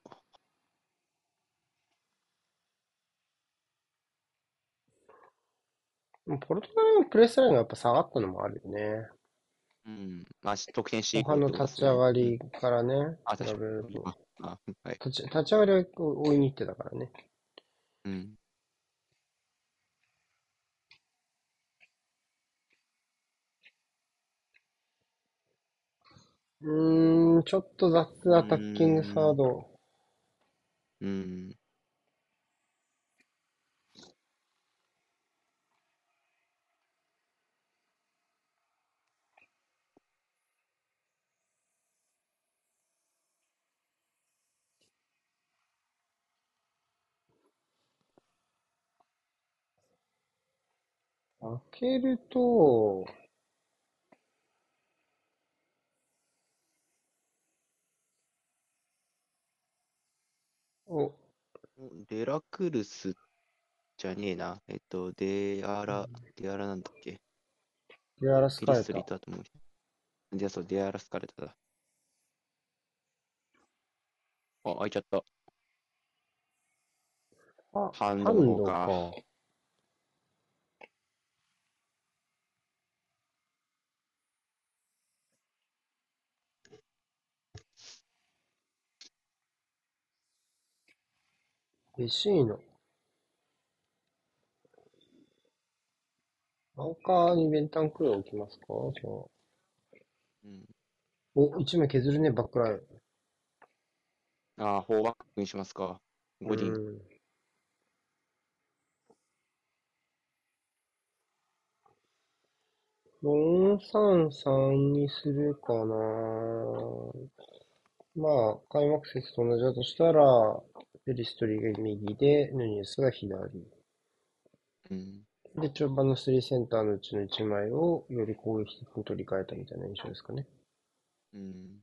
ポルトガルのプレスラインがやっぱ下がったのもあるよね。うん。まあ、得点してい後こう半の立ち上。がりからね、あ、比確かに。あ、あはい。立ち、立ち上がりは追いに行ってたからね。うん。うーん、ちょっと雑アタッキングサード。うん。開けると、お、デラクルスじゃねえな。えっと、デアラ、デアラなんだっけ？デアラスピリストカレタ。リートだと思う。じゃあそう、デアラスカレタだ。あ、開いちゃった。あ、ハンドドの方か。レシーノ。アンカーにベンタンクルを置きますか？じゃあ。うん。お、一枚削るね、バックライン。ああ、フォーバックにしますか。ゴディン。うん。4-3-3にするかな。まあ、開幕節と同じだとしたら、ペリストリが右で、ヌニエスが左。うん。で、中盤の3センターのうちの1枚をより攻撃的に取り替えたみたいな印象ですかね。うん。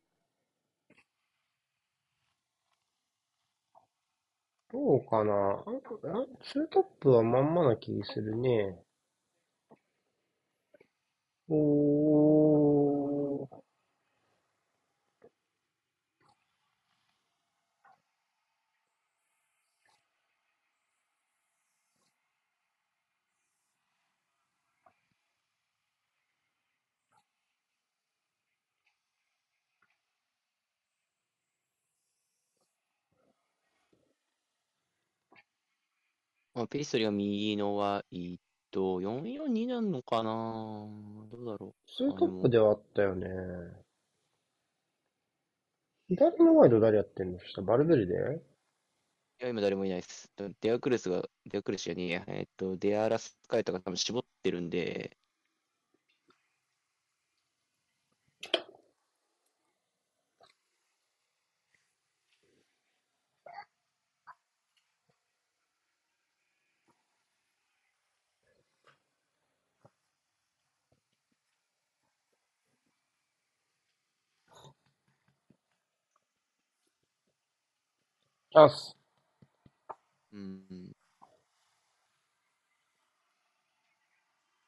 どうかな？ツートップはまんまな気するね。おー。まあ、ペリストリが右のは、えっと、4-4になるのかな？どうだろツートップではあったよね。左のワイド誰やってんの？そしたらバルベルデう。いや、今誰もいないです。デアクルスが、デアクルスじゃねえや。えっと、デアラスカイとか多分絞ってるんで、あす。うん。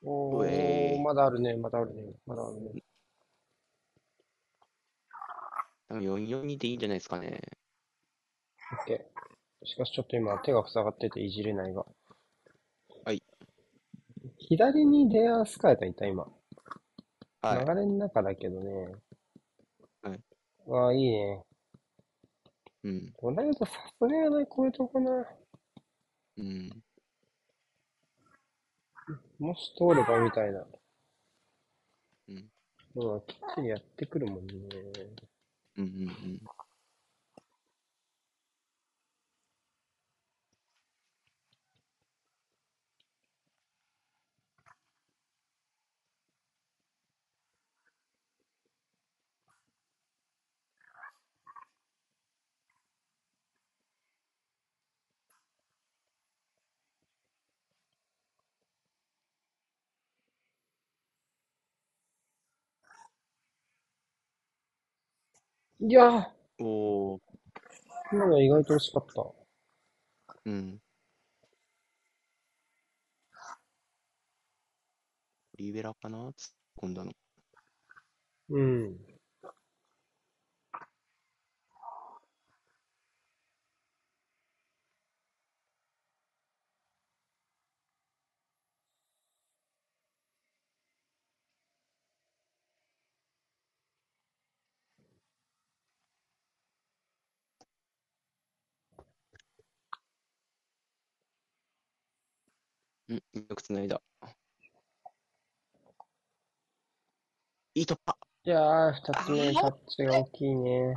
おー、ーまだあるね、まだあるね、まだあるね。多分4-4-2でいいんじゃないですかね。オッケー。しかしちょっと今手が塞がってていじれないが。はい。左にデアスカイタいた今。はい。流れの中だけどね。はい。わあ、いいね。うん。これだとさすがやない、こういうとこな。うん。もし通ればみたいな。うん。のはきっちりやってくるもんね。うん。うん。いや。おー。今の意外と惜しかった。うん。リベラかな？突っ込んだの。うん。うん。よく繋いだ。いい突破じゃあ、二つ目タッチが大きいね。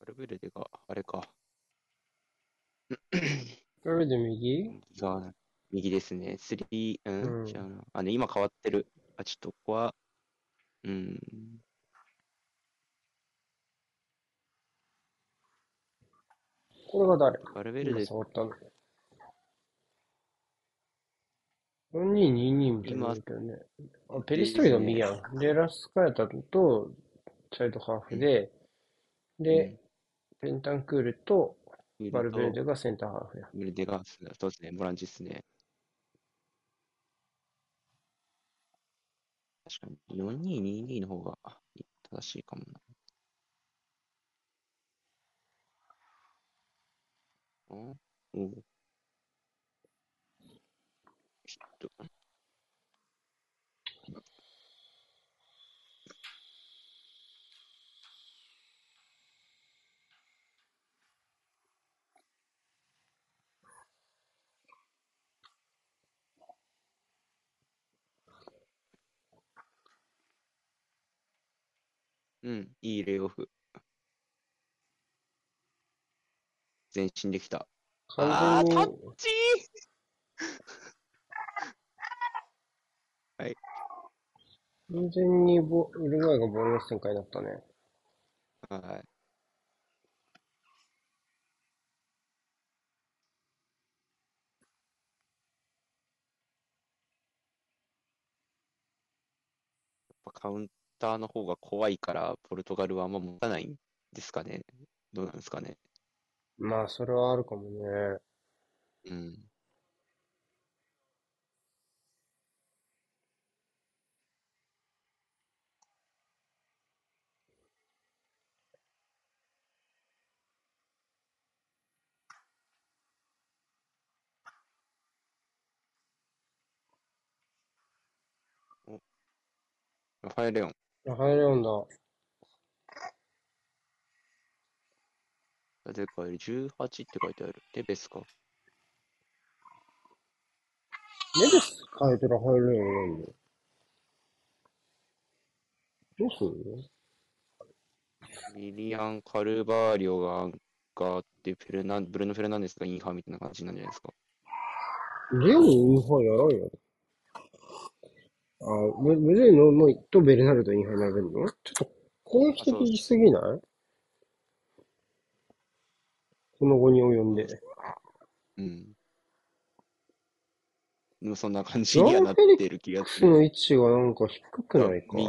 バルベルデが、あれか。それで右右が、右ですね。スリー、ううんん、違うな。あ、ね、今変わってる。あ、ちょっとここは、うん。これが誰？今バルベルデ、触ったの。4222みたいなけどね。あ、ペリストリの右やん。で、ラスカヤタとサイドハーフで、で、ペンタンクールとうん、バルベルデとがセンターハーフや。バルベルデが、そうですね、ボランチですね。確かに、4222の方が正しいかもな。あおう。ちょうん、いいレイオフ。前進できた。あー、タッチ はい。完全にボウルグアイがボールの展開だったね。はい。カウンターの方が怖いから、ポルトガルはあんま持たないんですかね？どうなんですかね？まあ、それはあるかもね。うん。ラファエレオン。ラファエレオンだ。でかい18って書いてある。ネベスか。ネベス変えてラファエレオンなんだよ。どうするウィリアン・カルバーリョがアンカーって、フェルナンブルーノ・フェルナンデスがインハーみたいな感じなんじゃないですか。レオンインハーやらんよ。あ、ベベルーノもとベルナルドインハー並べるの？ちょっと攻撃的すぎない？その後に及んで。うん。でもそんな感じにはなってる気がすの位置がなんか低くないか？右。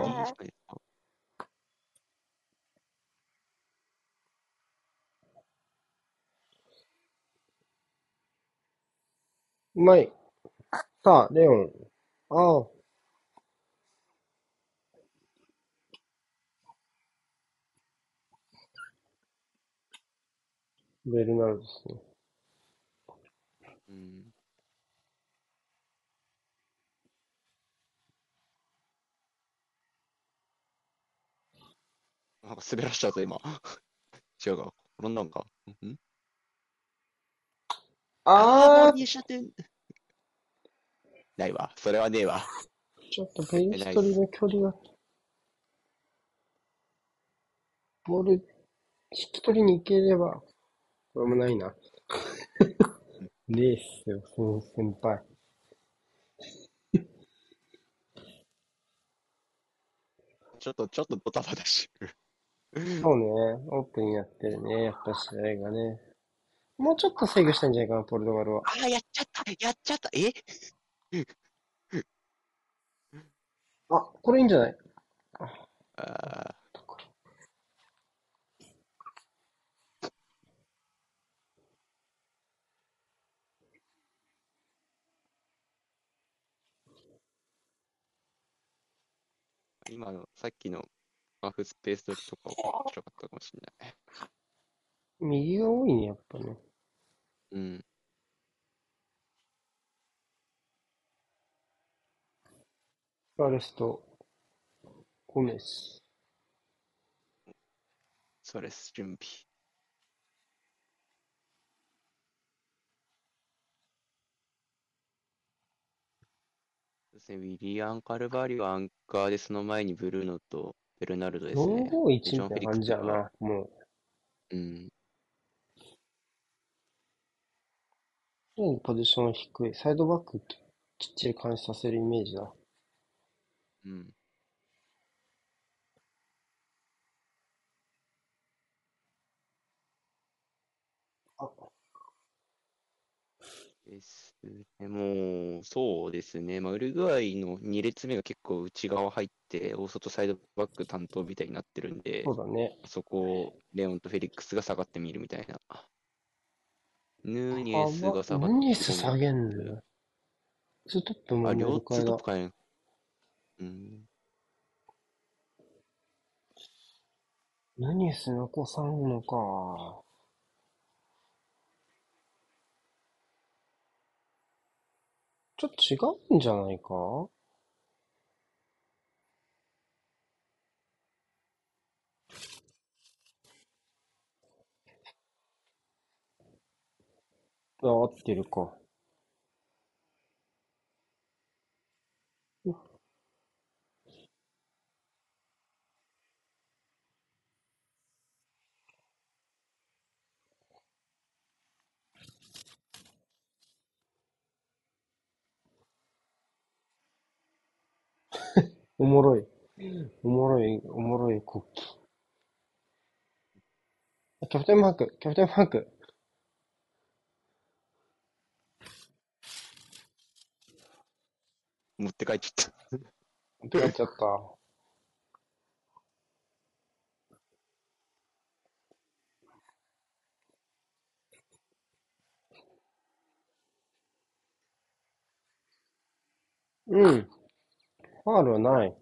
うまい。さあ、レオン。ああ。ベルナルドですね。うん。なんか滑らしちゃった今。違うか。転んだんか。ん？あー、入射点。ないわ。それはねえわ。あ、ちょっとペリストリの距離が。ボール、引き取りに行ければ、これもないな。ねえっすよ、その先輩。ちょっと、ちょっとドタバタしてる。そうね、オープンやってるね、やっぱ試合がね。もうちょっと制御したんじゃないかな、ポルトガルは。あー、やっちゃったやっちゃったえ？あ、これいいんじゃない？あー今の、さっきのハーフスペース時とか面白かったかもしれない。右が多いね、やっぱね。うん。ファレスト、ゴメス。それです、準備。ですね、ウィリアン・カルバーリオアンカーで、その前にブルーノとベルナルドですね。451ジョンみたいな感じやな、もう。うん。ポジション低い。サイドバックきっちり監視させるイメージだ。うん。あで。もう、そうですね。まあ、ウルグアイの2列目が結構内側入って、大外サイドバック担当みたいになってるんでそ、うだね。そこをレオンとフェリックスが下がってみるみたいな。ヌーニあエスが下がってヌニエス下げんの？ツートップもあ、メ両ツートップ。変えん。うん。ヌニエス残さんのか。ちょっと違うんじゃないか？あ、合ってるか。おもろい。おもろい、おもろい国旗。キャプテンマーク、キャプテンマーク。持って帰っちゃった。持って帰っちゃった。うん。ファールはない。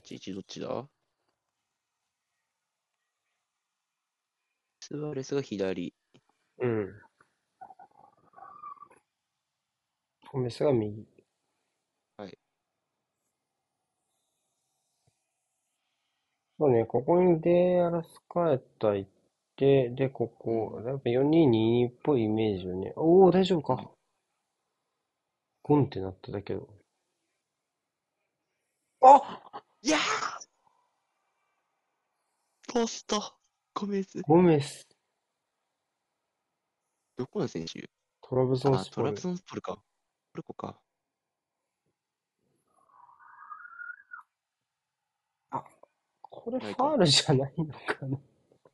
8-1どっちだ？スアレスが左。うん。ゴメスが右。はい。そうね、ここにデアラスカエタ行って、で、ここ、やっぱ422っぽいイメージよね。おお、大丈夫か？ゴンってなっただけど。あいやーポスト、ゴメス。ゴメス、どこの選手？トラブゾンあ、スポルトラブ。ソンスポルか。トルコか。これファールじゃないのかな。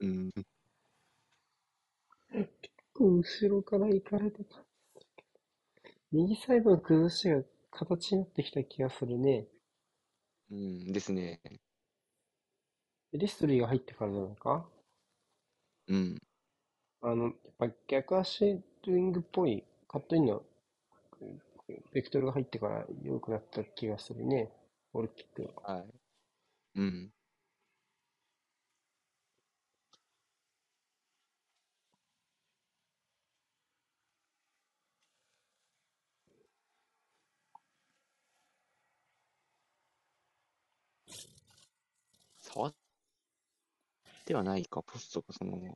うん。結構後ろから行かれた感じするけど。右サイドの崩しが形になってきた気がするね。うんですね。リストリーが入ってからなのか？うん。あの、やっぱ逆足ウィングっぽいカットインのベクトルが入ってから良くなった気がするね。オールキックが。はい。うん。触ってはないか、ポストがそのまま。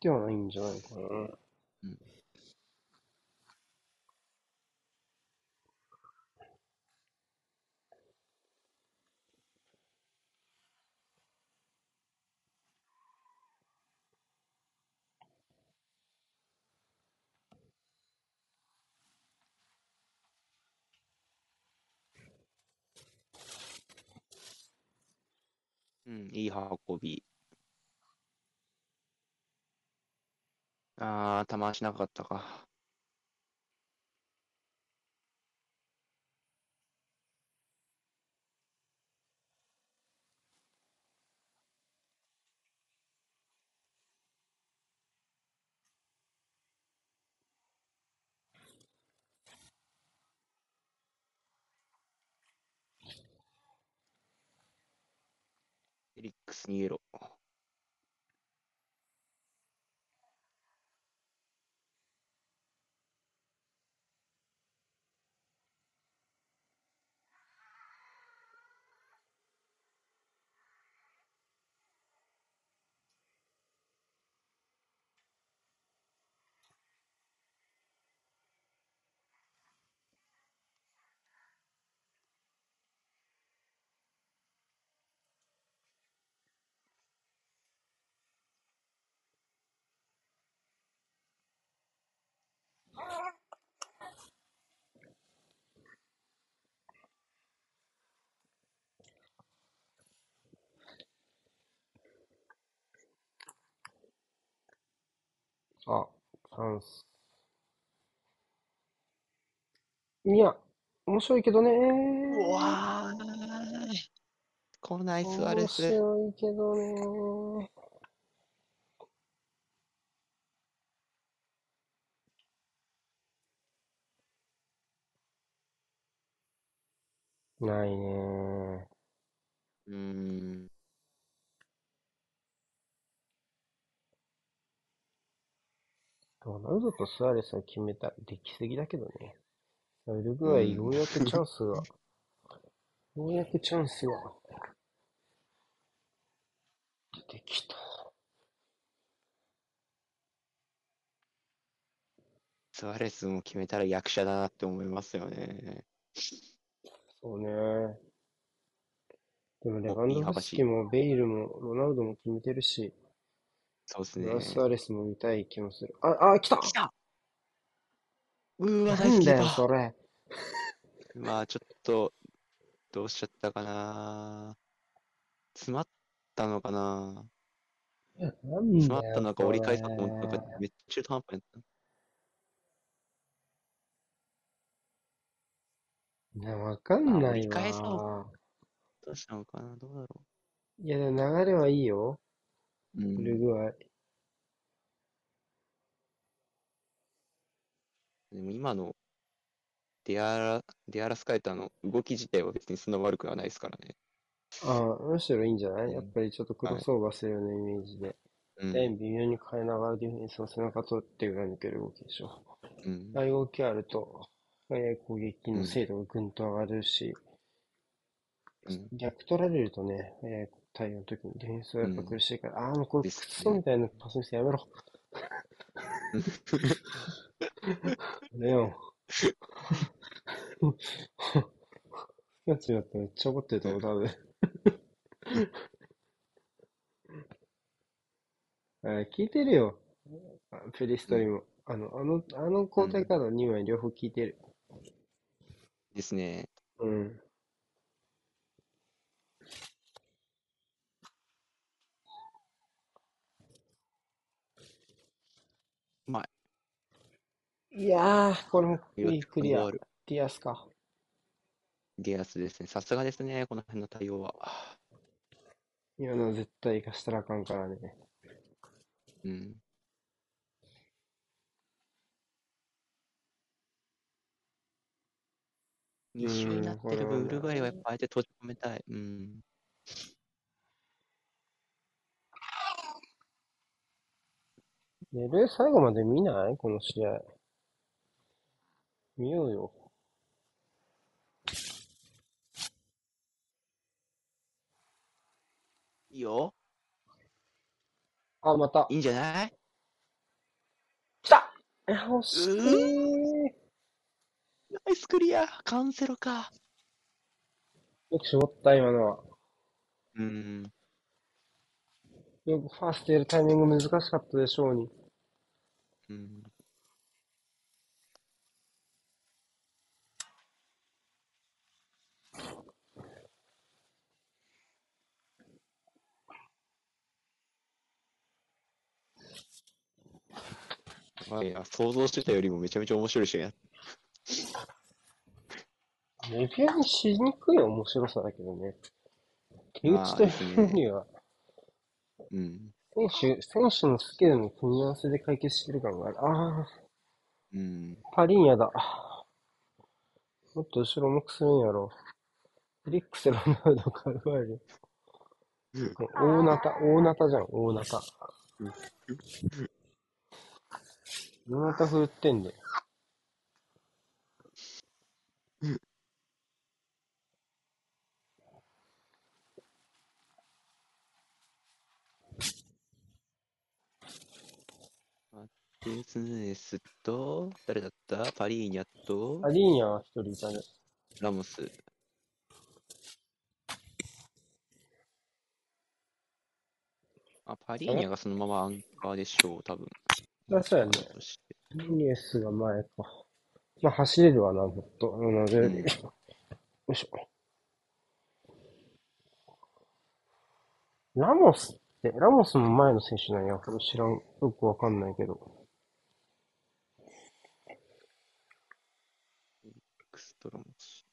ではないんじゃないかな。うんうん、いい運び。あー、球しなかったか。エリックスにイエロあ、チャンス。いや、面白いけどねうわー。このナイスアレ面ス。白いけどねないねうーん。ロナウドとスアレスが決めた、できすぎだけどね。ウルグアイ、うんようやくチャンスが、ようやくチャンスが出てきた。スアレスも決めたら役者だなって思いますよね。そうね。でもレおバンドフスキもベイルもロナウドも決めてるし、そうですロスね。アレスも見たい気もする。あ、あ、来た来たうーわ、ナなんだよ、それ。ー。まあ、ちょっと、どうしちゃったかな。詰まったのかな。なん詰まったのか、そ折り返そうと思ったのか、れ。めっちゃ中途半端やった。ね、わかんないり返そう。わ。どうしたのかな。どうだろいや、でも流れはいいよ。ウルん。グアイ。でも今のデアラ、デアラスカエタの動き自体は別にそんな悪くはないですからね。ああ、むしろいいんじゃなうん。いやっぱりちょっとクロはい。スオーバーするようなイメージで。うん。ライン微妙に変えながらディフェンスを背中取って裏抜ける動きでしょ。うん。ああいう動きあると、速い攻撃うん。の精度がぐんと上がるし、うん。逆取られるとね、速い対応の時にディフェンスはうやっぱ苦ん。しいから、ああ、もうこれク。ソみたいなパスミスやめろ。レオン。やつやったらめっちゃ怒ってると思う、多分。あ聞いてるよ。あペリスうん。トリも。あの、あの、あのうん。交代カード2枚両方聞いてる。ですね。うん。い。いやー、これもよいいクリア。ディアスか。ディアスですね。さすがですね。この辺の対応は。今のは絶対生かしたらあかんからね。うん。う2周になってる分、ウ。ルグアイはやっぱ相手閉じ込めたい。うん。ねル最後まで見ない？この試合。見ようよ。いいよ。あ、また。いいんじゃない？来たいや、惜しうーいナイスクリアカンセロか。よく絞った、今のは。うん。よくファーストやるタイミング難しかったでしょうに。うん。まあ、いや、想像してたよりもめちゃめちゃ面白い試合や。レビューにしにくい面白さだけどね。手打まあちと。いうよりは、うん。選手、選手のスキルの組み合わせで解決してる感がある。あうん。ー、パリーニャだ。もっと後ろ重くするんやろ。フリックス、ロナウド、カルバーリ。大ナタ、大ナタじゃん、大ナタ。大ナタ振ってんで。マテウス・ヌネスと、誰だった？パリーニャとパ、リーニャは一人いたね。ラモス。あ、パリーニャがそのままアンカーでしょう、多分。あ、そうやね。として。ヌニエスが前か。まあ、走れるわな、もっと。うん、なぜ、うんよいしょ。ラモスって、ラモスも前の選手なんや。これ知らん。よくわかんないけど。エクストラモチ。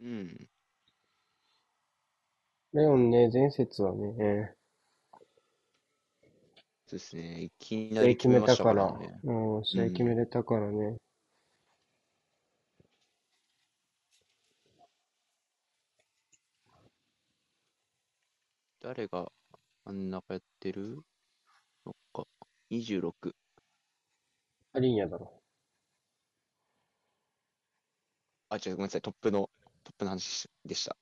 うん。レオンね、前節はね、そうですね。いきな試合決めり決めましたたかかららね。、うん、試合決めれたからね。誰が真ん中やってる？そっか。26。アリーニャだろ。あ、違う、ごめんなさい。トップの、トップの話でした。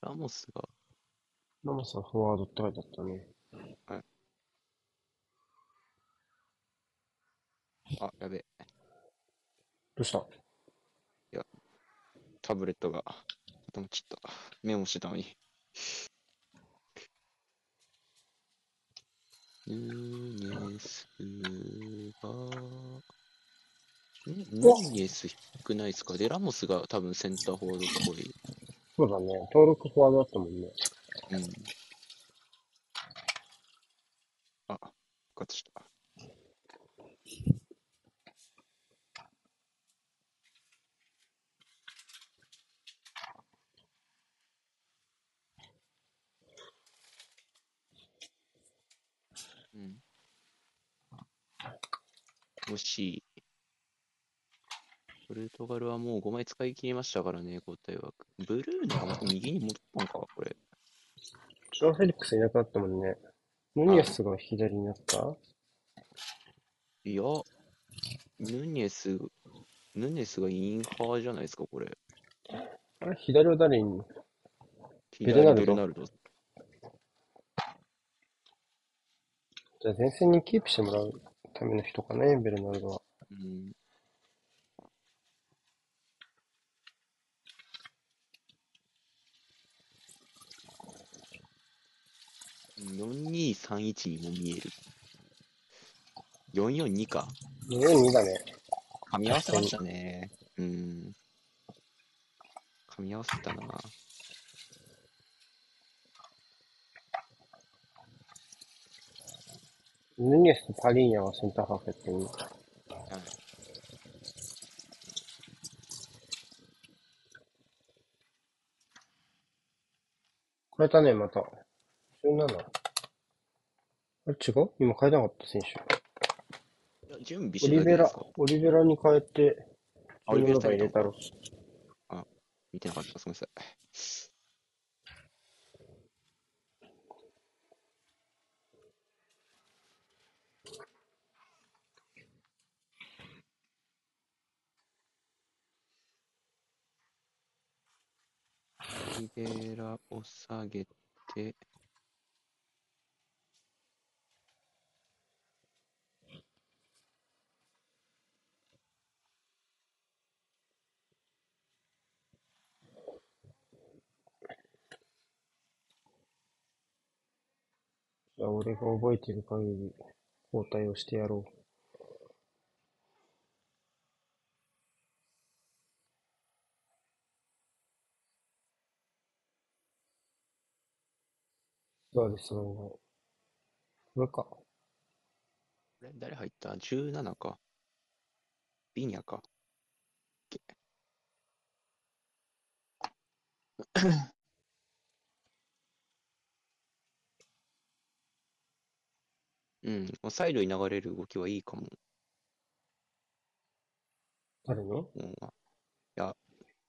ラモスが、ラモスはフォワードって書いてあったね。あ、やべえ。どうした？タブレットが頭切った。メモしてたのに。ヌーネスが、んヌーネス低くないですか？で、ラモスが多分センターフォワードっぽい。そうだね。登録フォワードだったもんね。うん。あ、復活した。うん。もし、ポルトガルはもう5枚使い切りましたからね、交代枠。ブルーノがまた右に戻ったのか、これ。ジョア・フェリックスいなくなったもんね。ヌニエスが左になった？いや、ヌネス、ヌネスがインハーじゃないですか、これ。あれ左は誰に？ベ左ルナルド？ルド。じゃあ前線にキープしてもらうための人かね、ベルナルドは。うん。4231にも見える。442か。2だね。噛み合わせましたね。うん。噛み合わせたな。ヌニエスとパリーニャがセンターハーフやってる。はい変えたね、また。17。あれ違う？今変えなかった選手。準備オしてリベラただけですか、オリベラに変えて、あオリベラ入れたろ。見てなかった。すみません。オリベラを下げて、じゃあ俺が覚えてる限り、交代をしてやろう。そうです、そうね。これか。これ誰入った ?17 か。ビニャか。うん、サイドに流れる動きはいいかも。誰のうん、いや、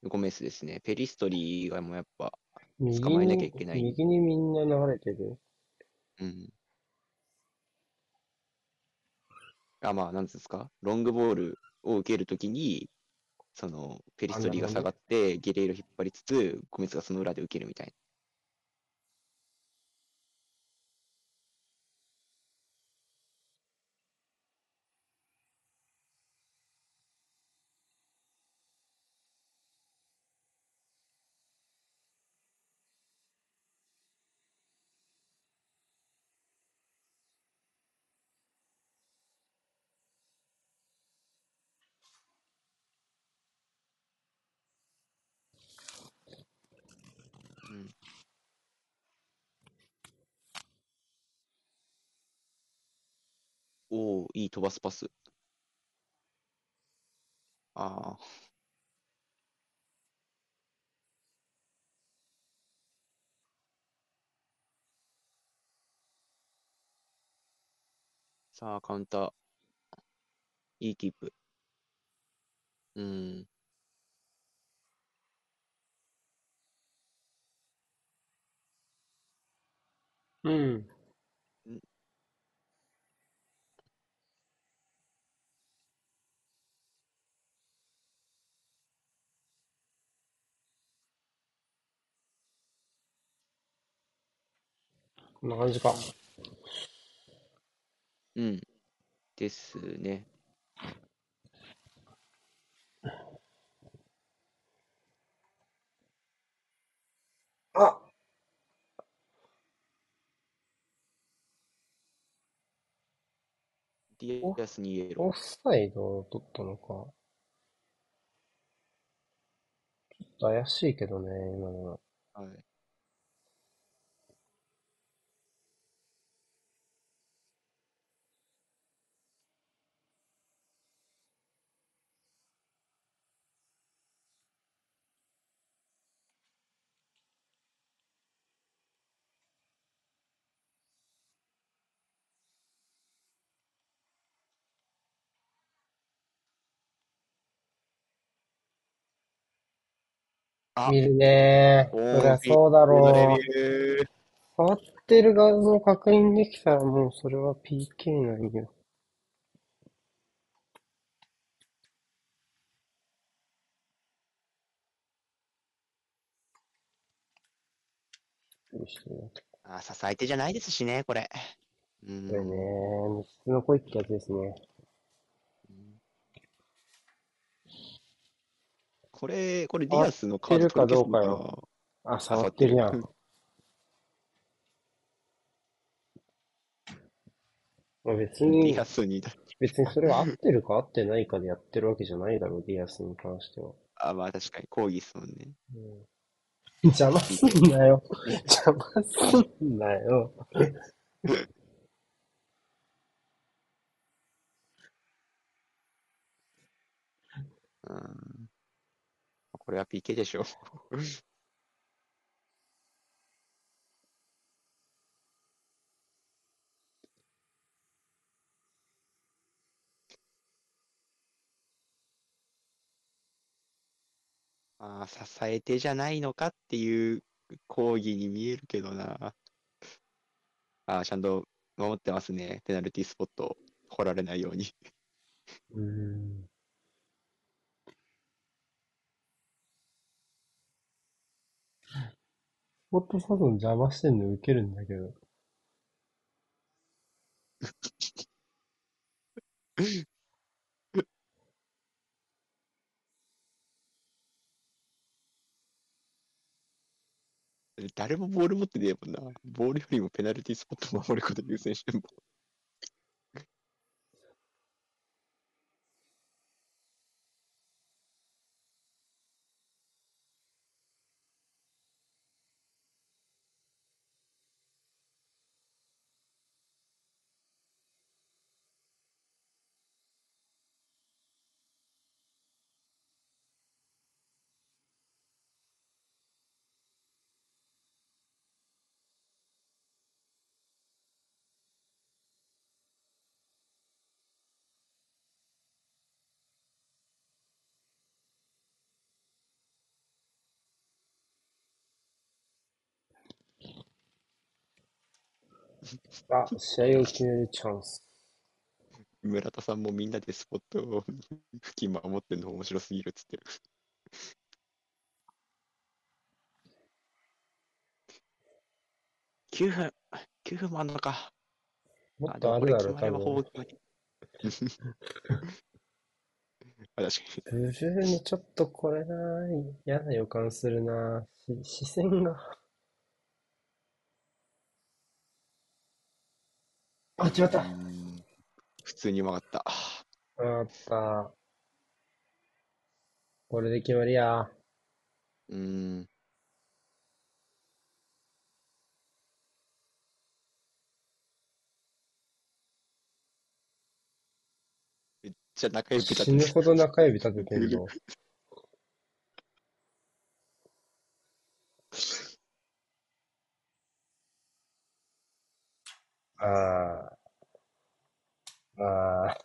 ゴメスですね。ペリストリーがもうやっぱ、右捕まえなきゃいにけない右にみんな流れてる。うん。あ、まあ、なんつうんですか？ロングボールを受けるときに、その、ペリストリーが下がって、ゲレーロ引っ張りつつ、ゴメスがその裏で受けるみたいな。おお、いい飛ばすパス。ああ。さあ、カウンター。いいキープ。うん。うん。こんな感じか。うん。ですね。あディアスにイエロオフサイドを取ったのか。ちょっと怪しいけどね、今のは。ー。はい。見るね。そりゃそうだろう。触ってる画像確認できたらもうそれは PK なんよ。あ、支え手じゃないですしね、これ。うこれねん。密室の恋ってやつですね。これ、これディアスのカードかどうか取り消すのよあ、触ってるやん。まあ別に、ディアスに、別にそれが合ってるか合ってないかでやってるわけじゃないだろう、ディアスに関しては。あ、まあ確かに抗議っすもんね。うん邪魔すんなよ。邪魔すんなよ。うん。これは PK でしょ。あ あ、支え手じゃないのかっていう抗議に見えるけどな。あ、ちゃんと守ってますね。ペナルティスポット掘られないように。うん。スポットサドン邪魔してんのウケるんだけど。誰もボール持ってねえもんな。ボールよりもペナルティスポット守ること優先してんもん。あ、試合を決めるチャンス。村田さんもみんなでスポットを 付近守ってんの面白すぎるっつってる。9分、9分もあんのか。もっあ、でもこれとあるだろう、多分。確かブルーのちょっとこれな、嫌な予感するな。し視線が。あ、違った。普通に曲がった。あった。これで決まりや。うん。めっちゃ中指立てて死ぬほど中指立ててんの？ああ。ああ。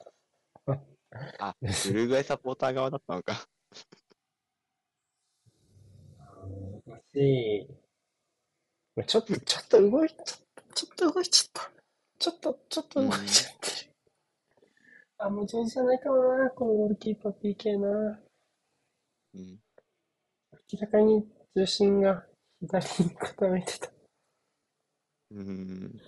あ、ウルグアイサポーター側だったのか。難しい。ちょっと、ちょっと動いちゃった。ちょっと動いちゃった。ちょっと、ちょっと動いちゃってる。あ、もう上手じゃないかもな、このゴールキーパー PK な。うん。明らかに重心が左に傾いてた。うん。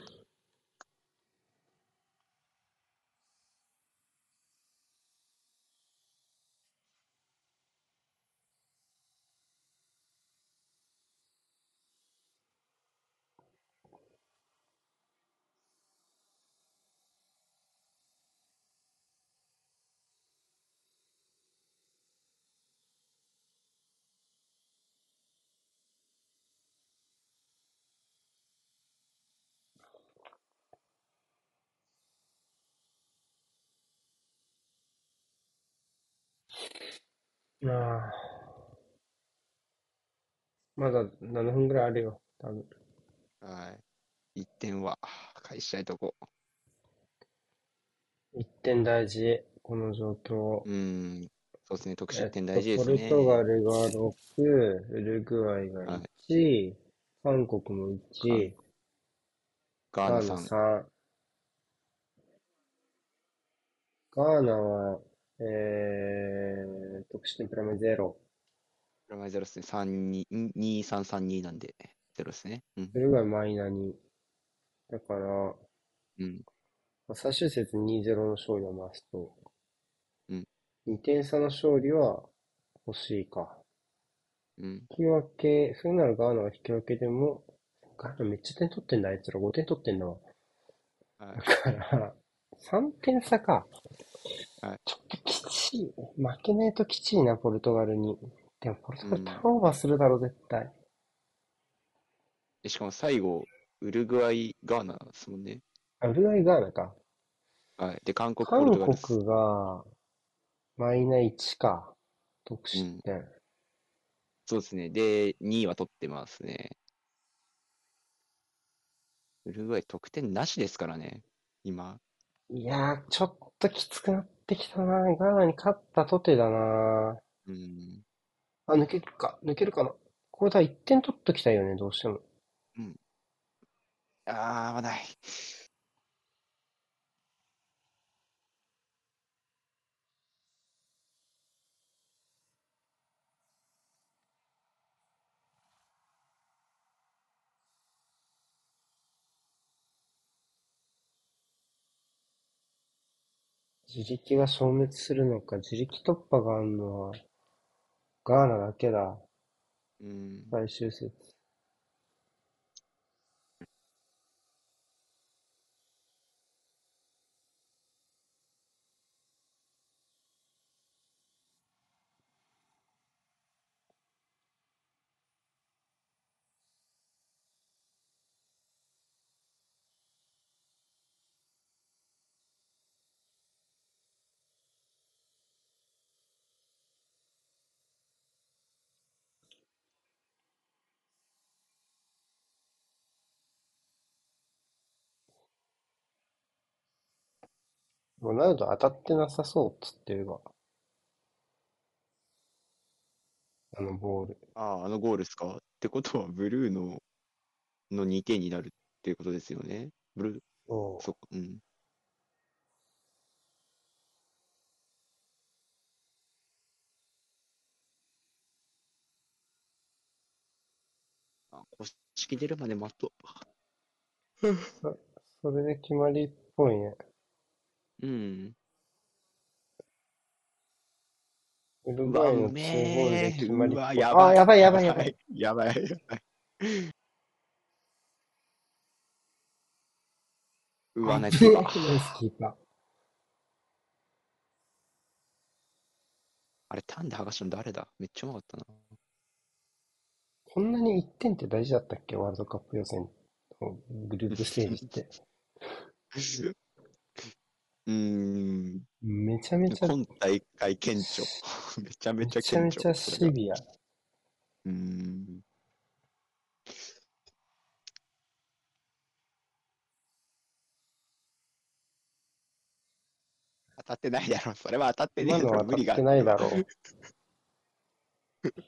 ああ。まだ7分ぐらいあるよ、多分。はい。一点は返したいとこ。1点大事、この状況。うん。そうですね。得失点と、大事ですポルトガね。ルが6、ウルグアイがはい。1、韓国も1、ガーナガーナさん。3。ガーナは、えー、得失点プラマイ0。プラマイゼロですね。3、2、2、3、3、2なんで、ゼロですね。うん。ウルグアイマイナ2。だから、うん。まあ最終節2-0の勝利はマスト。うん。2点差の勝利は欲しいか。うん。引き分け、それならガーナが引き分けでも、ガーナめっちゃ点取ってんだ、あいつら5点取ってんだわ。はい。だから、3点差か。はい。ちょっときちい。負けねえときちいな、ポルトガルに。でも、ポルトガルうん。ターンオーバーするだろ、絶対。でしかも最後、ウルグアイ、ガーナですもんね。あ、ウルグアイガーナか。はい。で、韓国、ポルト韓ガルです。国が、マイナ1か。得うん。失点。そうですね。で、2位は取ってますね。ウルグアイ得点なしですからね。今。いやー、ちょっときつくなってきたな。ガーナに勝ったとてだな。うん。あ、抜けるか。抜けるかな。これだ、1点取っときたいよね、どうしても。うん。あー、合わない。自力が消滅するのか、自力突破があるのは、ガーナだけだ。うん。最終節。ロナウド当たってなさそうっつってるわ。あのボール。ああ、あのゴールですか？ってことは、ブルーの、の2点になるっていうことですよね。ブルー、そそ、うん。あ、公式出るまで待とう。そそれで決まりっぽいね。う。うん。ウルうわ、グアイの2ゴールうめでえ。うわ、決まりっぽい。あばい。やばいややばいやばい。ばい。やばい。やばい。うわ、ナイスキーパー。スキーパー。あれ、ターンで剥がしたの誰だ？めっちゃうまかったな。こんなに1点って大事だったっけ？ワールドカップ予選のグループステージって。うーん。めちゃめちゃ、今大会顕著。めちゃめめちゃちゃめちゃ顕著。それが。シビア。うーん。当たってないだろ。それは当たってね今えだろ。のは当たって無理があるないだろう。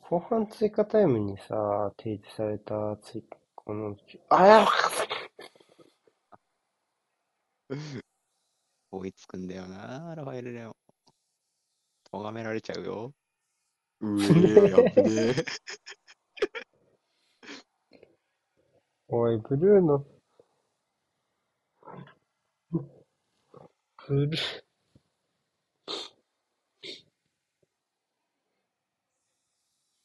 後半追加タイムにさ、提示された追加、この、あや 追いつくんだよな、ラファエル・レオン。咎められちゃうよ。うえー、危ねえ。おい、ブルーの、ブルー、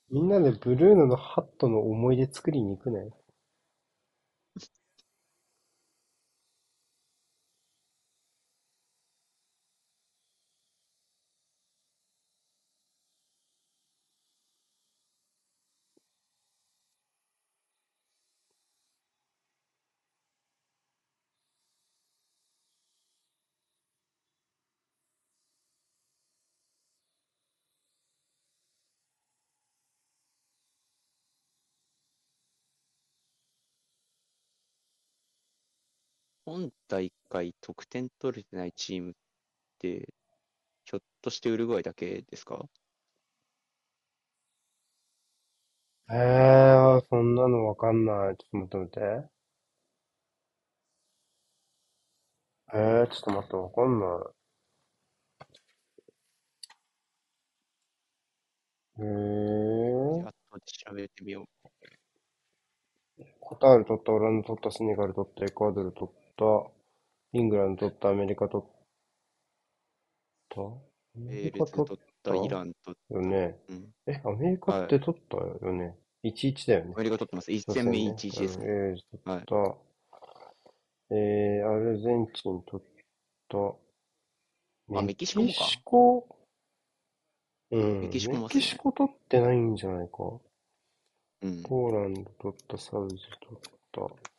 みんなでブルーノのハットの思い出作りに行くね。今大会得点取れてないチームって、ひょっとしてウルグアイだけですか？えー、そんなのわかんない。ちょっと待って待って。えー、ちょっと待って、わかんない。えー、後で調べてみよう。カタール取った、オランダ取った、セネガル取った、エクアドル取った、イングランド取った、アメリカ取った？アメリカ取った、イラン取っったよね。うん。え、アメリカって取ったよね。1-1だよねア。メリカ取ってます。1戦目1-1ですね。うん、ウェールズ取はい。った。えー、アルゼンチン取った。あメキシコもかメキシコ？うん。メキシコもメキシコ取ってないんじゃないか。うん。ポーランド取った、サウジ取った。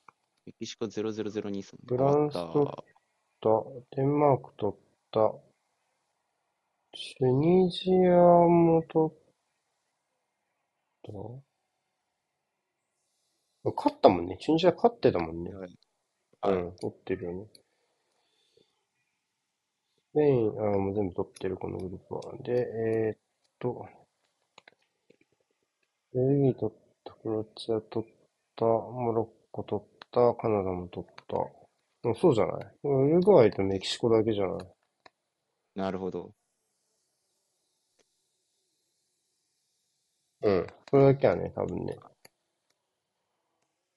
メキシコ0002ですフもんね。ランス取った、デンマーク取った、チュニジアも取った勝ったもんね。チュニジア勝ってたもんね。はい。はい。うん、取ってるよね。スペイン、あーもう全部取ってる、このグループは。で、えーっと、ベルギー取った、クロアチア取った、モロッコ取った、カナダも取った。あそうじゃない？ウルグアイとメキシコだけじゃない？なるほど。うん。それだけはね、多分ね。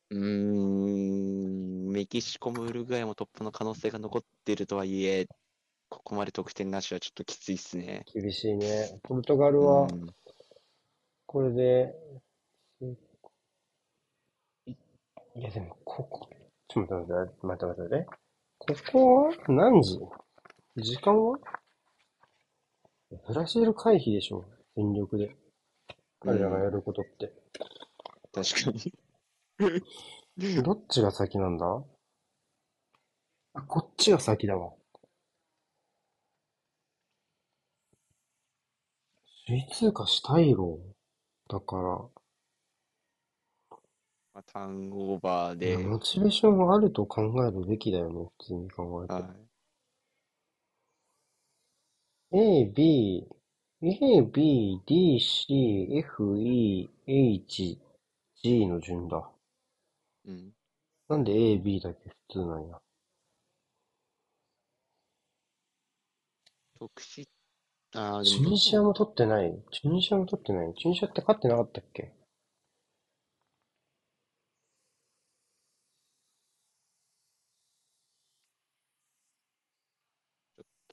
うーん、メキシコもウルグアイもトップの可能性が残っているとはいえ、ここまで得点なしはちょっときついっすね。厳しいね。ポルトガルうは、ん。これで、いいやでも、ここ、ちょっと待って待って、待って待って。ここは何時？時間は？ブラジル回避でしょ全力で。彼らがやることって。確かに。どっちが先なんだ？あ、こっちが先だわ。首位通過したいろ。だから、まあ、ターンオーバーいや、で、モチベーションはあると考えるべきだよね、普通に考えて。は A, B, A, B, D, C, F, E, H, G の順だ。い。うん。なんで A, B だけ普通なんや。特殊、ああ、でチュもニジアも取ってないチュニジアも取ってないチュニジアって勝ってなかったっけ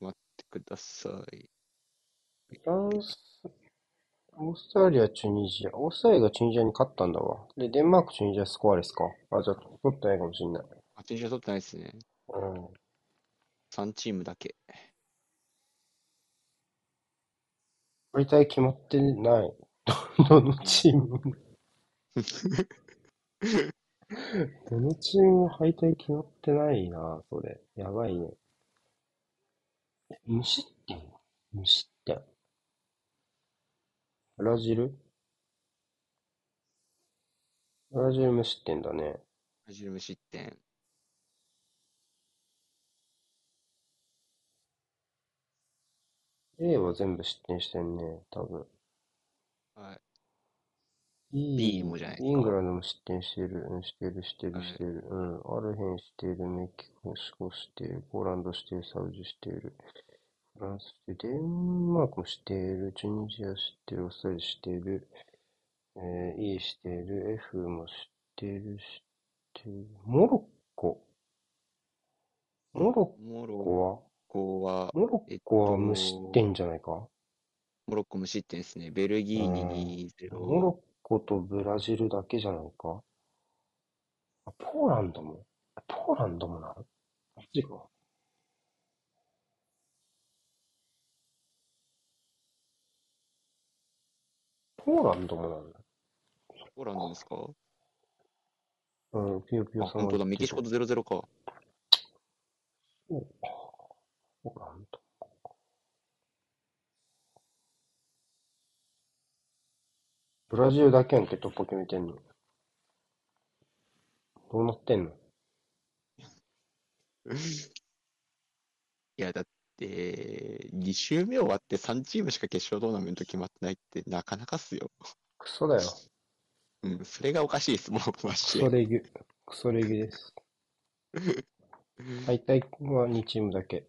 ど、待ってください。フランス、オーストラリア、チュニジア。オーストラリアがチュニジアに勝ったんだわ。で、デンマーク、チュニジアスコアレスか。あ、じゃあ取ってないかもしんない。あ、チュニジア取ってないですね。うん。3チームだけ。敗退決まってない。どのチーム？も どのチームも敗退決まってないな、それ。やばいね。え無失点無失点。ブラジル？ブラジル無失点だね。ブラジル無失点。A は全部失点してんね、多分。はい。B B もじゃないですかイングランドも失点してる。うん、してる、してる、はいしてる。うん。アルヘンしてる、メキシコしてる、ポーランドしてる、サウジしてる。フランスで、デンマークも知っている、チュニジア知ってる、オーストラリア知っている、えー、E 知っている、F も知っている、知っている、モロッコ。モロッッコは？コは、モロッコは無失点じゃないか？モロッコ無失点ですね。ベルギーに2-0。モロッコとブラジルだけじゃないか？あポーランドもポーランドもなの？マジか。ポーランドもなんだ。ポーランドですか？うん、ピヨピあ、ヨさん本当だ。メキシコと0-0か。そうか。ポーランド。ブラジルだけやんけ突破決めてんの。どうなってんの？いや、だって、2周目終わって3チームしか決勝トーナメント決まってないってなかなかっすよ。クソだよ。うん、それがおかしいです、もう、マクジで。ソレギュ。クソレギュです。敗退は2チームだけ。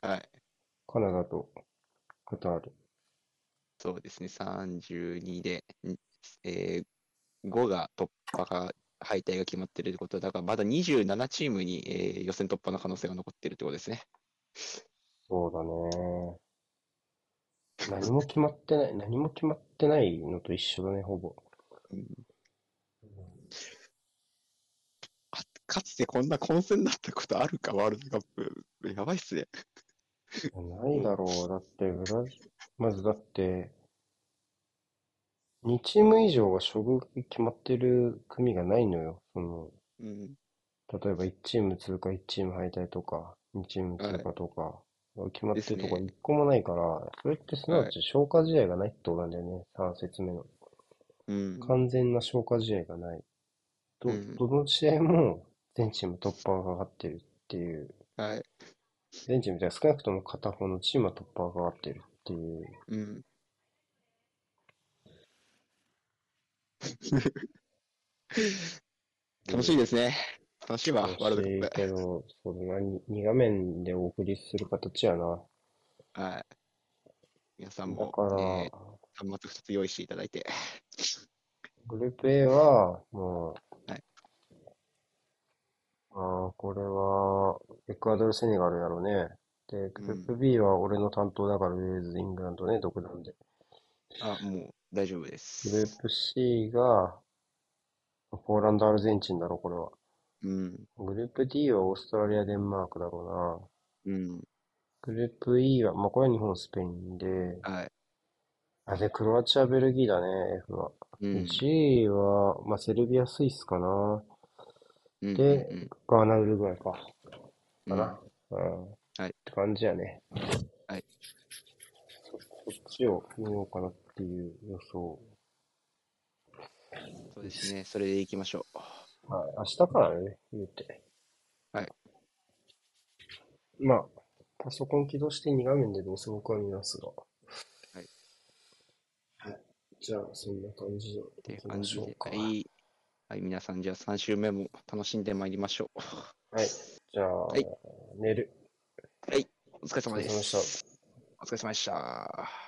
はい。カナダとカタール。そうですね、32で、んえー5が突破が、敗退が決まってるってことだから、まだ27チームに、えー予選突破の可能性が残ってるってことですね。そうだね。何も決まってない、何も決まってないのと一緒だね、ほぼ。うんかかつてこんな混戦だったことあるか、ワールドカップ。やばいっすね。ないだろう。だって、ブラジル、まずだって、2チーム以上が処遇決まってる組がないのよ。その、うん。例えば1チーム通過、1チーム敗退とか、2チーム通過とか、決まってるとこですね1個もないから、それってすなわち消化試合がないってことなんだよね。3節目の。うん。完全な消化試合がない。ど、うんどの試合も全チーム突破がかかってるっていう、はい。全チームじゃ少なくとも片方のチームは突破がかかってるっていう。うん。楽しいですね。楽しいわ、ワールドカッけど、それがに2画面でお送りする形やな。プ。はい。皆さんも、だから、えー端末2つ用意していただいて。グループ A は、もう、はいああ、これは、エクアドル、セネガルやろうね。で、グループ B は俺の担当だから、ウェールズ、イングランドね、独断で。あ、もう大丈夫でグルす。ープ C が、ポーランド、アルゼンチンだろ、これは。うん。グループ D はオーストラリア、デンマークだろうな。うん。グループ E は、まあ、これは日本、スペインで、はい。あ、で、クロアチア、ベルギーだね、F は。うん。G は、まあ、セルビア、スイスかな。うんでうんガーナ、ウルグアイか。うんかな。うん。はいって感じやね。はい。そ、そっちを見ようかなっていう予想。そうですね。それでいきましょう。はい。明日からね、言うて。はい。まあ、パソコン起動して2画面でどうせ僕は見ますが。はい。はい。じゃあ、そんな感じでって感じで。はい。はい、皆さん、じゃあ3週目も楽しんでまいりましょう。はい。じゃあ、はい寝る。はい。お疲れ様でお疲れ様でしたす。お疲れ様でした。